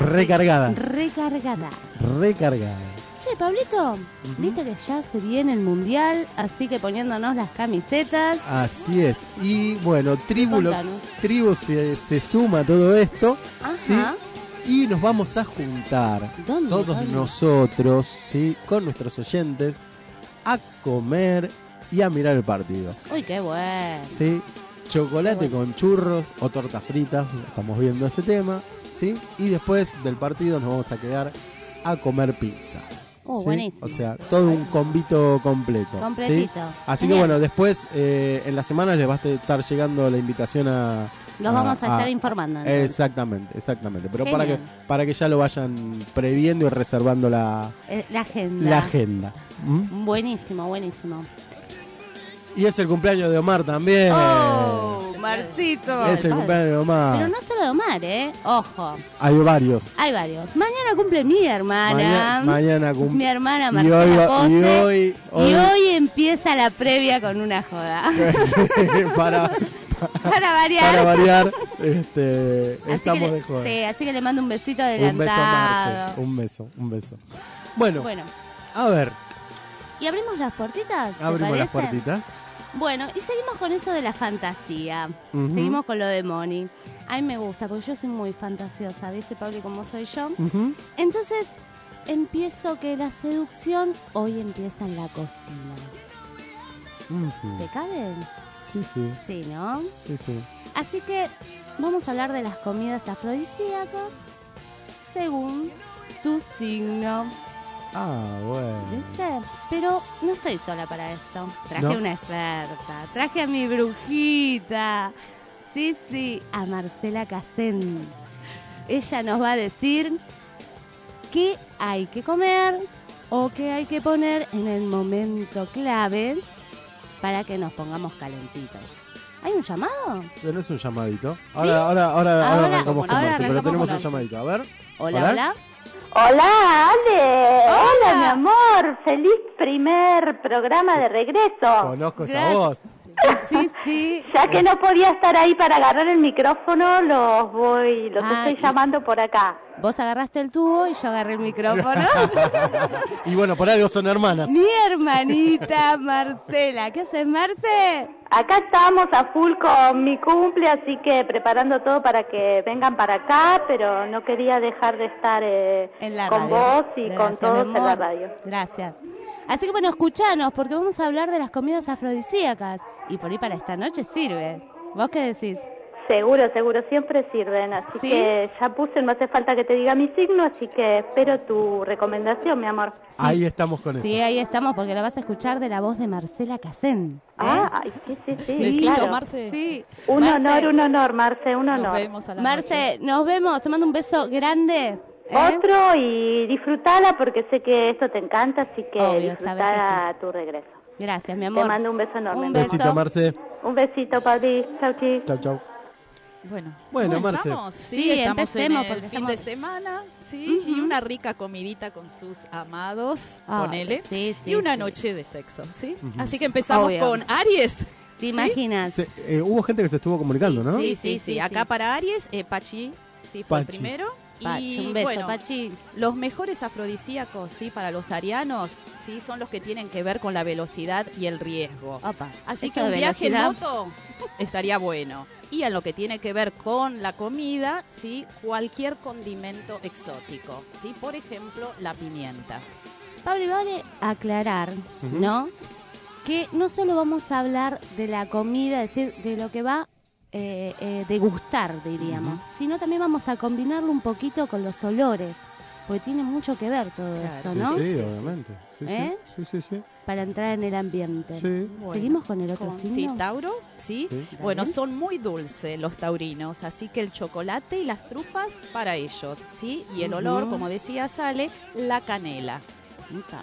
Recargada. Recargada. Recargada. Che, Pablito, viste que ya se viene el mundial, así que poniéndonos las camisetas. Así es. Y bueno, Tribu, lo- tribu se, se suma a todo esto. Ajá. ¿sí? Y nos vamos a juntar ¿Dónde, todos nosotros, ¿sí? con nuestros oyentes, a comer y a mirar el partido. Uy, qué bueno. ¿sí? Chocolate con churros o tortas fritas, estamos viendo ese tema, ¿sí? Y después del partido nos vamos a quedar a comer pizza. Oh, ¿sí? buenísimo. O sea, todo un convito completo. ¿sí? Completito. Así que bueno, después eh, en la semana les va a estar llegando la invitación a... Los vamos a estar informando. Exactamente, exactamente. Pero para que, para que ya lo vayan previendo y reservando la, Eh, la agenda. la agenda. ¿Mm? Buenísimo, buenísimo. Y es el cumpleaños de Omar también. Oh, Marcito. es el cumpleaños de Omar. Pero no solo de Omar, ¿eh? Ojo. Hay varios. Hay varios. Mañana cumple mi hermana. Mañana, mañana cum- Mi hermana y Marcela hoy, va- Pose. y hoy, Y hoy empieza la previa con una joda. para, Para variar. para variar, este, Así estamos que le- de joda. Sí, así que le mando un besito un adelantado. beso a Marce, un beso, un beso. Bueno, Bueno, a ver, ¿y abrimos las puertitas? ¿te abrimos las puertitas. Bueno, y seguimos con eso de la fantasía. Seguimos con lo de Moni. A mí me gusta, porque yo soy muy fantasiosa, ¿viste, Pablo, cómo soy yo? Entonces, empiezo que la seducción hoy empieza en la cocina. ¿Te cabe? Sí, sí, Sí, ¿no? sí, sí. Así que vamos a hablar de las comidas afrodisíacas según tu signo. Ah, bueno. ¿Viste? Pero no estoy sola para esto. Traje ¿No? una experta. Traje a mi brujita. Sí, sí, a Marcela Casén. Ella nos va a decir qué hay que comer o qué hay que poner en el momento clave para que nos pongamos calentitos. ¿Hay un llamado? ¿Tenés un llamadito? Ahora, ahora, ahora, ahora, Ahora- arrancamos con ahora Marce, pero tenemos un llamadito. A ver. Hola, hola. Hola, Ale. Hola. mi amor. Feliz primer programa de regreso. Conozco esa Gracias. voz. Sí, sí. Ya que no podía estar ahí para agarrar el micrófono, los voy, los Ah, estoy y- llamando por acá. Vos agarraste el tubo y yo agarré el micrófono. Y bueno, por algo son hermanas. Mi hermanita Marcela. ¿Qué haces, Marce? Acá estamos a full con mi cumple, así que preparando todo para que vengan para acá, pero no quería dejar de estar eh, En la con radio. vos y Gracias, con todos en la radio. Gracias. Así que bueno, escuchanos, porque vamos a hablar de las comidas afrodisíacas. Y por ahí para esta noche sirve. ¿Vos qué decís? Seguro, seguro, siempre sirven, así ¿Sí? que ya puse, no hace falta que te diga mi signo, así que espero tu recomendación, mi amor. Ahí estamos con eso. Sí, ahí estamos, porque lo vas a escuchar de la voz de Marcela Casén. ¿eh? Ah, ay, sí, sí, sí, claro. Marce. Sí. Un Marce. honor, un honor, Marce, un honor. Marce, nos vemos. Te mando un beso grande. ¿eh? Otro y disfrutala porque sé que esto te encanta, así que Obvio, sabes disfruta a tu regreso. Gracias, mi amor. Te mando un beso enorme. Un Besito, Marce. Un besito, Pabli. Chau, chi. Chau, chau. Bueno, Bueno, Marce. ¿comenzamos? Sí, Sí, estamos empecemos, en el fin estamos- de semana, sí, y una rica comidita con sus amados, Ah, ponele, sí, sí, y una sí. noche de sexo, ¿sí? Así que empezamos Obvio. con Aries. ¿Te ¿sí? imaginas? Se- eh, hubo gente que se estuvo comunicando, ¿no? Sí, sí, sí. Acá para Aries, eh, Pachi, sí, fue el primero. Pachi, y un beso, bueno, Pachi. los mejores afrodisíacos, sí, para los arianos, sí, son los que tienen que ver con la velocidad y el riesgo. Opa, Así que un viaje en moto estaría bueno. Y en lo que tiene que ver con la comida, sí, cualquier condimento exótico, sí, por ejemplo, la pimienta. Pablo, vale aclarar. ¿no? Que no solo vamos a hablar de la comida, es decir, de lo que va eh, eh, degustar, diríamos, sino también vamos a combinarlo un poquito con los olores, porque tiene mucho que ver todo esto, Sí, ¿no? sí, obviamente. Sí, sí. ¿Eh? sí, sí, sí. Para entrar en el ambiente. Sí. Seguimos con el otro Con- signo. Sí, Tauro, sí. Sí. Bueno, son muy dulces los taurinos, así que el chocolate y las trufas para ellos, ¿sí? Y el olor, como decía Sale, la canela.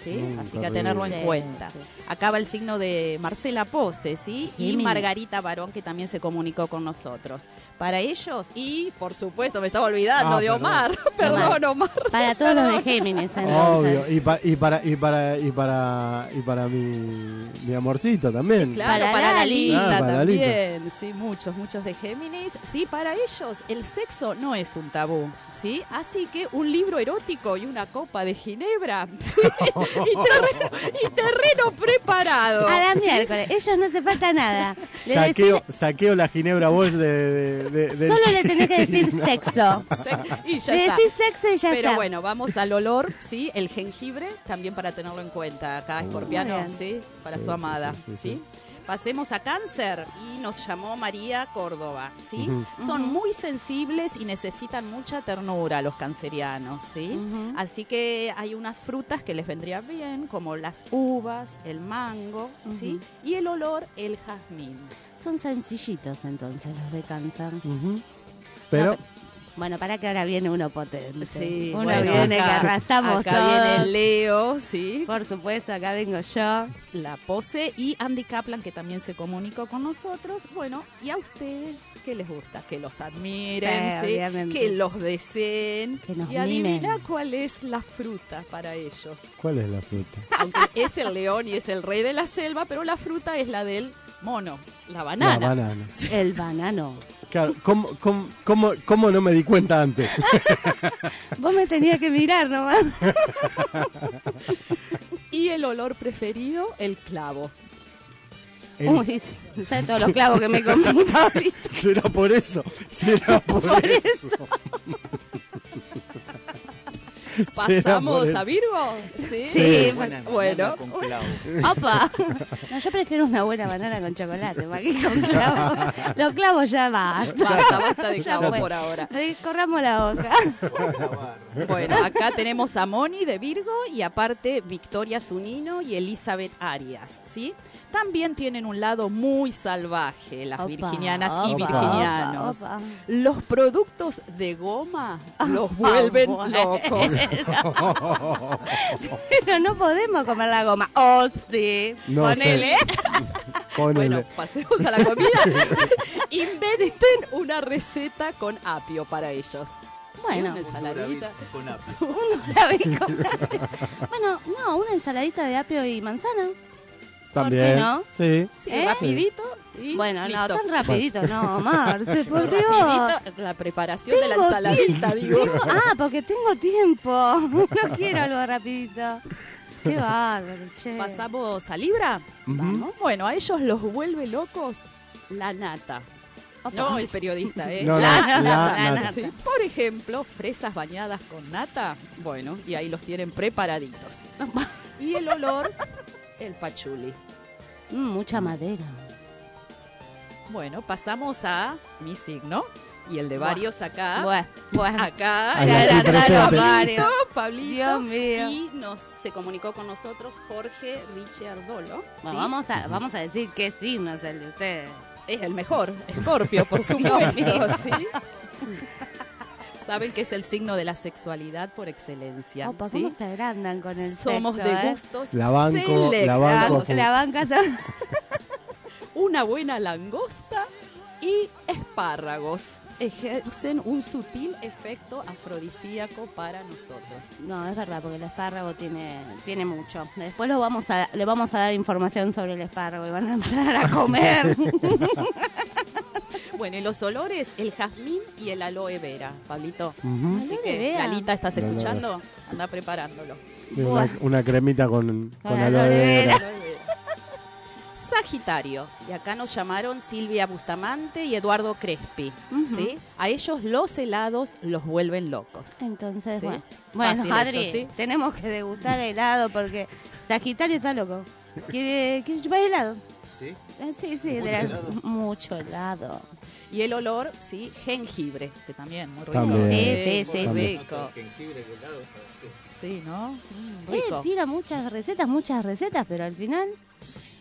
¿Sí? Así que a tenerlo en cuenta. Acá va el signo de Marcela Pose, ¿sí? Y. Margarita Barón, que también se comunicó con nosotros. Para ellos, y por supuesto, me estaba olvidando Ah, de perdón. Omar. Perdón, Omar. Para todos los de Géminis, entonces. Obvio, y, pa- y para y para y para y para mi, mi amorcito también. Claro, para, Para la Lali. Lita Ah, para la Lita. también. Sí, muchos, muchos de Géminis. Sí, para ellos el sexo no es un tabú, ¿sí? Así que un libro erótico y una copa de ginebra ¿sí? y, terreno, y terreno preparado. A la miércoles, ellos no hace falta nada. Le Saqueo, saqueo la Ginebra Bosch de, de, de- del solo le tenés que decir sexo. Y ya Le está. decís sexo y ya Pero está. bueno, vamos al olor, ¿sí? El jengibre, también para tenerlo en cuenta. Acá, Escorpiano. ¿sí? Para Sí, su sí, amada, sí, sí, ¿sí? Pasemos a cáncer y nos llamó María Córdoba, ¿sí? Son muy sensibles y necesitan mucha ternura los cancerianos, ¿sí? Así que hay unas frutas que les vendrían bien, como las uvas, el mango, ¿sí? Y el olor, el jazmín. Son sencillitos entonces los de cáncer. Pero Bueno, para que ahora viene uno potente. Sí, uno bueno, viene que arrasamos acá todo. viene el Leo, sí. Por supuesto, acá vengo yo. La pose y Andy Kaplan que también se comunicó con nosotros. Bueno, ¿y a ustedes qué les gusta? Que los admiren, Sí, que los deseen. Que nos y adivina mimen. cuál es la fruta para ellos. ¿cuál es la fruta? Aunque es el león y es el rey de la selva, pero la fruta es la del mono, la banana. La banana. El banano. Claro, ¿cómo, cómo, cómo, cómo no me di cuenta antes? Vos me tenías que mirar nomás. Y el olor preferido, el clavo. El- Uy, sí. ¿Sabes todos los clavos que me comí? Será por eso. Será por, Por eso. ¿Pasamos a Virgo? Sí. Sí, Buena bueno. con. Opa. No, yo prefiero una buena banana con chocolate, más que con clavos. Los clavos ya va. Basta, basta de clavo por ahora. Corramos la boca. Bueno, acá tenemos a Moni de Virgo y aparte Victoria Zunino y Elizabeth Arias, ¿sí? También tienen un lado muy salvaje, las Opa, virginianas y virginianos. opa, opa. Los productos de goma los vuelven bueno. Pero no podemos comer la goma. Oh, sí. No Ponele. Ponele. Bueno, pasemos a la comida. Inventen una receta con apio para ellos. Bueno. Sí, una ensaladita. Con apio. Un dorabico con apio. Bueno, no, una ensaladita de apio y manzana. También. qué no? Sí. Sí, ¿Eh? rapidito y Bueno, listo. no, tan rapidito no, Marce, por Dios. Rapidito, la preparación de la ensaladita, tiempo. digo. Ah, porque tengo tiempo. No quiero algo rapidito. Qué bárbaro, che. Pasamos a Libra. Vamos. Bueno, a ellos los vuelve locos la nata. Opa. No el periodista, ¿eh? No, la, la- la nata. nata. Sí. Por ejemplo, fresas bañadas con nata. Bueno, y ahí los tienen preparaditos. Y el olor, el pachuli. Mm, mucha madera. Bueno, pasamos a mi signo y el de Buah. varios acá. Bueno, bueno. Acá. Pablito. Pablito, Dios mío. y nos se comunicó con nosotros Jorge Richardolo. Bueno, ¿sí? vamos, a, vamos a decir qué signo es el de ustedes. Es el mejor, Escorpio, por supuesto. ¿sí? Saben que es el signo de la sexualidad por excelencia, Opa, ¿sí? ¿cómo se agrandan con el Somos sexo, de eh? gustos La banco, la banco. selectos. La banca se- Una buena langosta y espárragos ejercen un sutil efecto afrodisíaco para nosotros. No, es verdad, porque el espárrago tiene, tiene mucho. Después lo vamos a, le vamos a dar información sobre el espárrago y van a entrar a comer. Bueno, y los olores, el jazmín y el aloe vera, Pablito. Así que, vera. Lalita, ¿estás escuchando? Anda preparándolo. Una, una cremita con, con Con aloe aloe vera. vera. Sagitario. Y acá nos llamaron Silvia Bustamante y Eduardo Crespi. ¿sí? A ellos los helados los vuelven locos. Entonces, Sí. bueno. Bueno, Fácil Adri, esto, ¿sí? tenemos que degustar helado porque Sagitario está loco. Quiere, quiere chupar helado. ¿Sí? Eh, Sí, sí, ¿Mucho la- helado? mucho helado. Y el olor, sí, jengibre, que también, muy rico. También. Sí, sí, muy sí. Rico. Jengibre, helado, ¿sabes qué? Sí, ¿no? Mm, Él rico. tira muchas recetas, muchas recetas, pero al final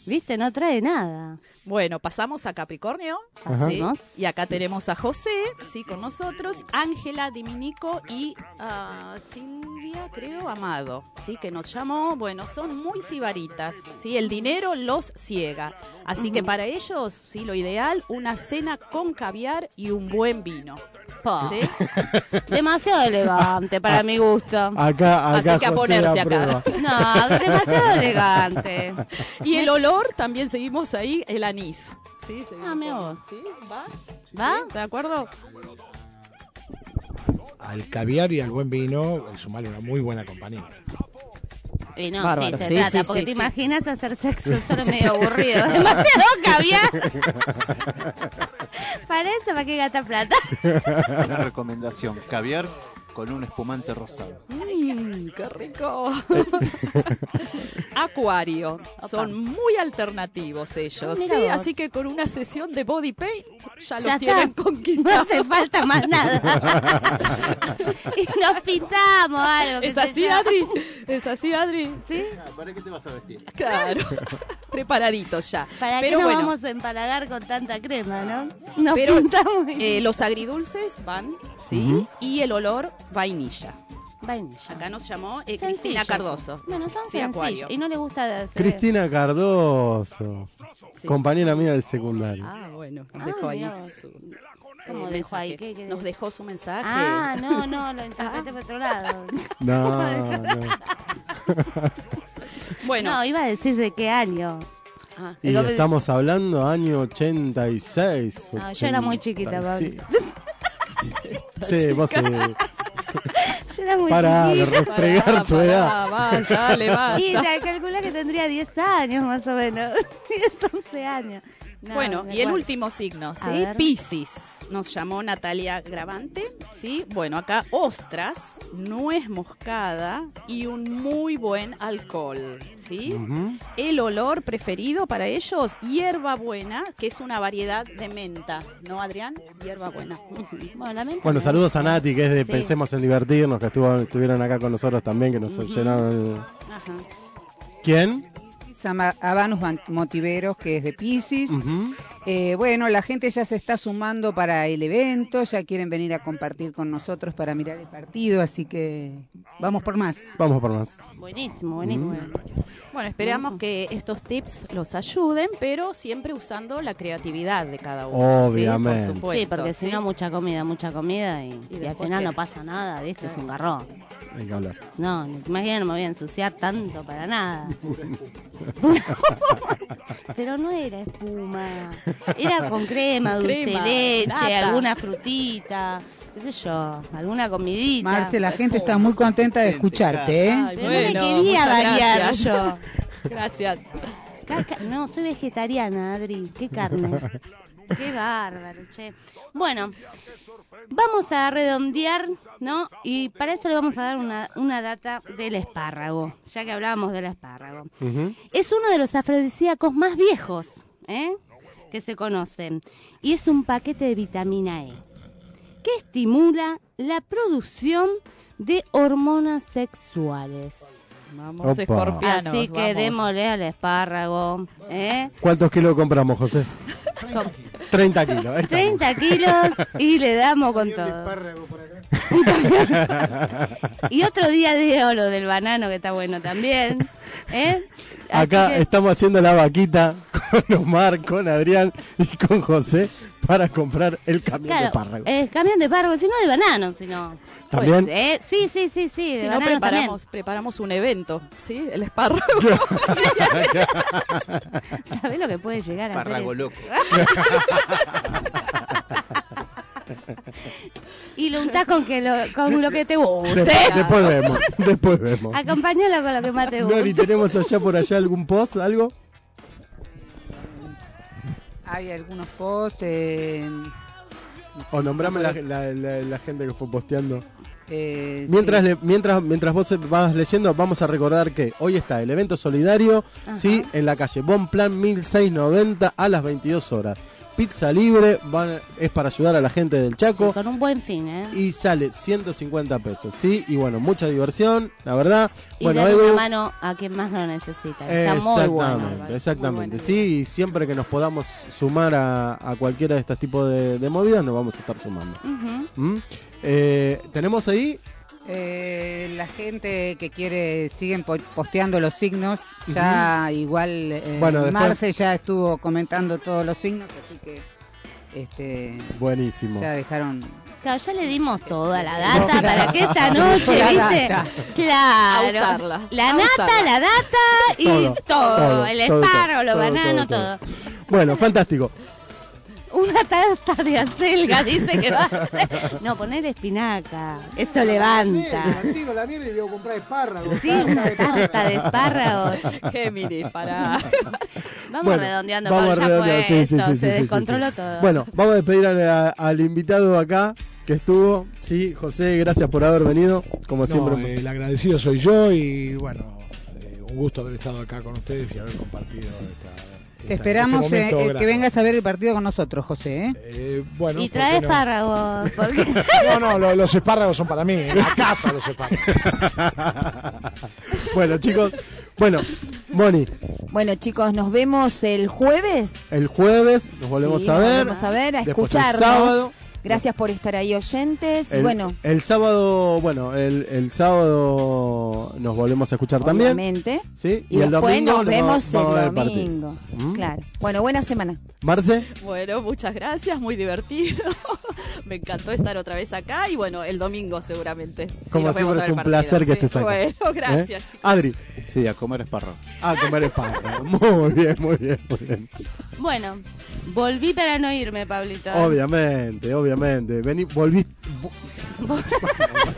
¿Viste? No trae nada. Bueno, pasamos a Capricornio. ¿sí? Y acá tenemos a José, sí, con nosotros, Ángela, Dominico y ah, Silvia, creo, Amado, sí, que nos llamó. Bueno, son muy sibaritas, sí, el dinero los ciega. Así que para ellos, sí, lo ideal, una cena con caviar y un buen vino. Pa. ¿sí? Demasiado elegante para mi gusto. Acá, acá Así que a José ponerse acá. No, demasiado elegante. Y el olor, también seguimos ahí, el anís. Sí, seguimos Ah, mira con- vos. ¿Sí? ¿Va? ¿Va? ¿Sí? ¿De acuerdo? Al caviar y al buen vino, sumarle una muy buena compañía. Y no, Bárbaro. sí, se Sí, trata, sí, porque sí, te sí. imaginas hacer sexo solo medio aburrido. Demasiado caviar. Para eso, ¿para qué gasta plata? Una recomendación, caviar con un espumante rosado. Mmm, qué rico. Acuario. Son muy alternativos ellos. Mira sí, vos. así que con una sesión de body paint ya los Ya tienen conquistados. No hace falta más nada. y nos pintamos algo. ¿Es así. Adri? ¿Es así, Adri? ¿Sí? ¿Para qué te vas a vestir? Claro. Preparaditos ya. ¿Para Pero qué nos bueno, vamos a empalagar con tanta crema, no? Nos pero pintamos y- eh, los agridulces van, ¿sí? Y el olor vainilla. Vainilla. Acá nos llamó eh. Cristina Cardoso. Bueno, son Sí, sencillos. Acuario. Y no le gusta hacer... Cristina Cardoso, Sí. compañera mía del secundario. Ah, bueno, nos Ah, dejó ahí. vos. su- ¿Cómo dejó ahí? mensaje. ¿Qué- qué? Nos dejó su mensaje. Ah, no, no, lo interpreté por otro lado. No, no. Bueno, No, iba a decir de qué año. Ah, Y estamos hablando año 86. No, yo era muy chiquita, 87. Sí, vos eh, Yo era muy para Pará, tu edad. basta, dale, basta. Y te calcula que tendría 10 años más o menos. 10, 11 años. No, bueno, y el último signo, ¿sí? Piscis. Nos llamó Natalia Gravante, ¿sí? Bueno, acá ostras, nuez moscada y un muy buen alcohol, ¿sí? El olor preferido para ellos, hierbabuena, que es una variedad de menta, ¿no, Adrián? Hierbabuena. Bueno, la menta Bueno, saludos a Nati, que es de Sí. Pensemos en Divertirnos, que estuvo, estuvieron acá con nosotros también, que nos llenaron el... Ajá. ¿Quién? Sama- Habanus Van- Motiveros, que es de Pisces. Eh, bueno, la gente ya se está sumando para el evento, ya quieren venir a compartir con nosotros para mirar el partido, así que vamos por más. Vamos por más. Buenísimo, buenísimo. Bueno, esperamos que estos tips los ayuden, pero siempre usando la creatividad de cada uno. ¿sí? Obviamente. Por supuesto, Sí, porque si ¿sí? no, mucha comida, mucha comida y, y al final qué? no pasa nada, ¿viste? Es un garrón. Hay que hablar. No, imaginas, no me voy a ensuciar tanto para nada. Pero no era espuma. Era con crema, dulce Crema, de leche, nata. alguna frutita, qué sé yo, alguna comidita. Marce, la gente está muy contenta de escucharte, ¿eh? Ay, Pero no me quería variar gracias. yo. Gracias. Caca- No, soy vegetariana, Adri. ¿Qué carne? Qué bárbaro, che. Bueno, vamos a redondear, ¿no? Y para eso le vamos a dar una, una data del espárrago, ya que hablábamos del espárrago. Es uno de los afrodisíacos más viejos, ¿eh? Que se conocen. Y es un paquete de vitamina E, que estimula la producción de hormonas sexuales. Vamos, Opa. escorpianos. Así que vamos. démosle al espárrago, ¿eh? ¿Cuántos kilos compramos, José? Con 30 kilos. ahí estamos. 30 kilos y le damos con todo. y otro día de oro del banano que está bueno también. ¿eh? Acá que- estamos haciendo la vaquita con Omar, con Adrián y con José para comprar el camión de párrago. es camión de párrago, si no de banano, si no. ¿También? Pues, eh, sí, sí, sí, sí, Si no, preparamos, preparamos un evento, ¿sí? El espárrago. ¿Sabés lo que puede llegar a ser? loco. Y lo untás con, que lo, con lo que te guste. Después, después vemos, después vemos. Acompañalo con lo que más te guste. Nori, ¿tenemos allá por allá algún post, algo? Hay algunos posts. eh, O nombrame la, la- la- la gente que fue posteando. eh, Mientras, sí. le- mientras, mientras vos vas leyendo, vamos a recordar que hoy está el evento solidario, Ajá. sí, en la calle Bon Plan 1690 a las 22 horas. Pizza libre, van, es para ayudar a la gente del Chaco. Con un buen fin, ¿eh? Y sale 150 pesos, ¿sí? Y bueno, mucha diversión, la verdad. Y bueno, dar Edu, una mano a quien más lo necesita. Está muy bueno. Exactamente, exactamente. Sí, y siempre que nos podamos sumar a, a cualquiera de estos tipos de, de movidas, nos vamos a estar sumando. ¿Mm? Eh, Tenemos ahí Eh, la gente que quiere siguen po- posteando los signos. Ya igual eh, Bueno, después- Marce ya estuvo comentando todos los signos, así que este Buenísimo. ya dejaron. Claro, ya le dimos toda la data para que esta noche, La ¿viste? data. Claro. A usarla, La a nata, usarla. la data y Todo, todo. todo, el espárrago, los todo, bananos, todo, todo. Bueno, fantástico. Una tarta de acelga dice que va a hacer. No, poner espinaca. Eso levanta. Tiro la mierda y voy a comprar espárragos. Sí, una tarta de espárragos. Géminis, para. Vamos Bueno, redondeando, vamos Pablo, ya redondeando, fue sí, sí, esto, sí, sí, se sí, descontroló sí. todo. Bueno, vamos a despedir al, al invitado acá que estuvo. Sí, José, gracias por haber venido. Como No, siempre. eh, el agradecido soy yo y bueno, eh, un gusto haber estado acá con ustedes y haber compartido esta. Te esperamos este eh, momento eh, que vengas a ver el partido con nosotros, José. ¿eh? Eh, bueno, y ¿por trae no? espárragos. No, no, lo- los espárragos son para mí, en la casa los espárragos. bueno, chicos. Bueno, Moni, Bueno, chicos, nos vemos el jueves. el jueves nos volvemos Sí, a nos ver. volvemos a ver, a Después el escucharnos. sábado. Gracias por estar ahí, oyentes. El, y bueno, el sábado, bueno, el, el sábado nos volvemos a escuchar también. obviamente. ¿Sí? Y, después domingo nos vemos el el domingo. ¿Mm? Claro. Bueno, buena semana. Marce, Bueno, muchas gracias, muy divertido. Me encantó estar otra vez acá y bueno, el domingo seguramente. Sí, como siempre es un partido, placer que sí. estés acá. Bueno, gracias, ¿Eh? chicos. Adri, Sí, a comer espárragos. a comer espárragos. Muy bien, muy bien, muy bien. Bueno, volví para no irme, Pablito. Obviamente, obviamente. Vení, volviste.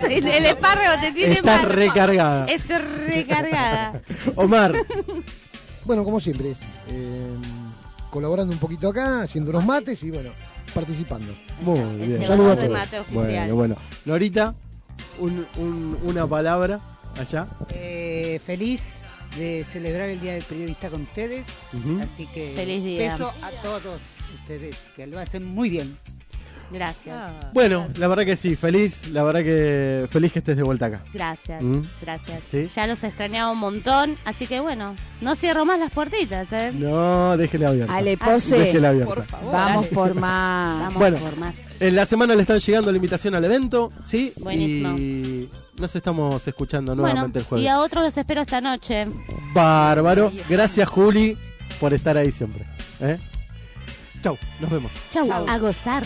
El, el espárrago te tiene Está mal. recargada. Está recargada. Omar, Bueno, como siempre, eh, colaborando un poquito acá, haciendo unos mates y bueno, participando. muy bien. de mate oficial. Bueno, bueno. Norita, un, un- una palabra allá. Eh, feliz de celebrar el Día del Periodista con ustedes. Así que Feliz día. beso a todos ustedes, que lo hacen muy bien. Gracias. Bueno, la verdad que sí, feliz, la verdad que feliz que estés de vuelta acá. Gracias, Mm. gracias. ¿Sí? Ya los extrañaba un montón, así que bueno, no cierro más las puertitas, ¿eh? No, déjele abierta. Ale, pose. Déjele abierta. Por favor. Vamos dale. por más. Vamos Bueno. por más. En la semana le están llegando la invitación al evento, ¿sí? Buenísimo. Y nos estamos escuchando Bueno, nuevamente el jueves. y a otros los espero esta noche. Bárbaro. Gracias, Juli, por estar ahí siempre. ¿eh? Chau, nos vemos. Chau. A gozar.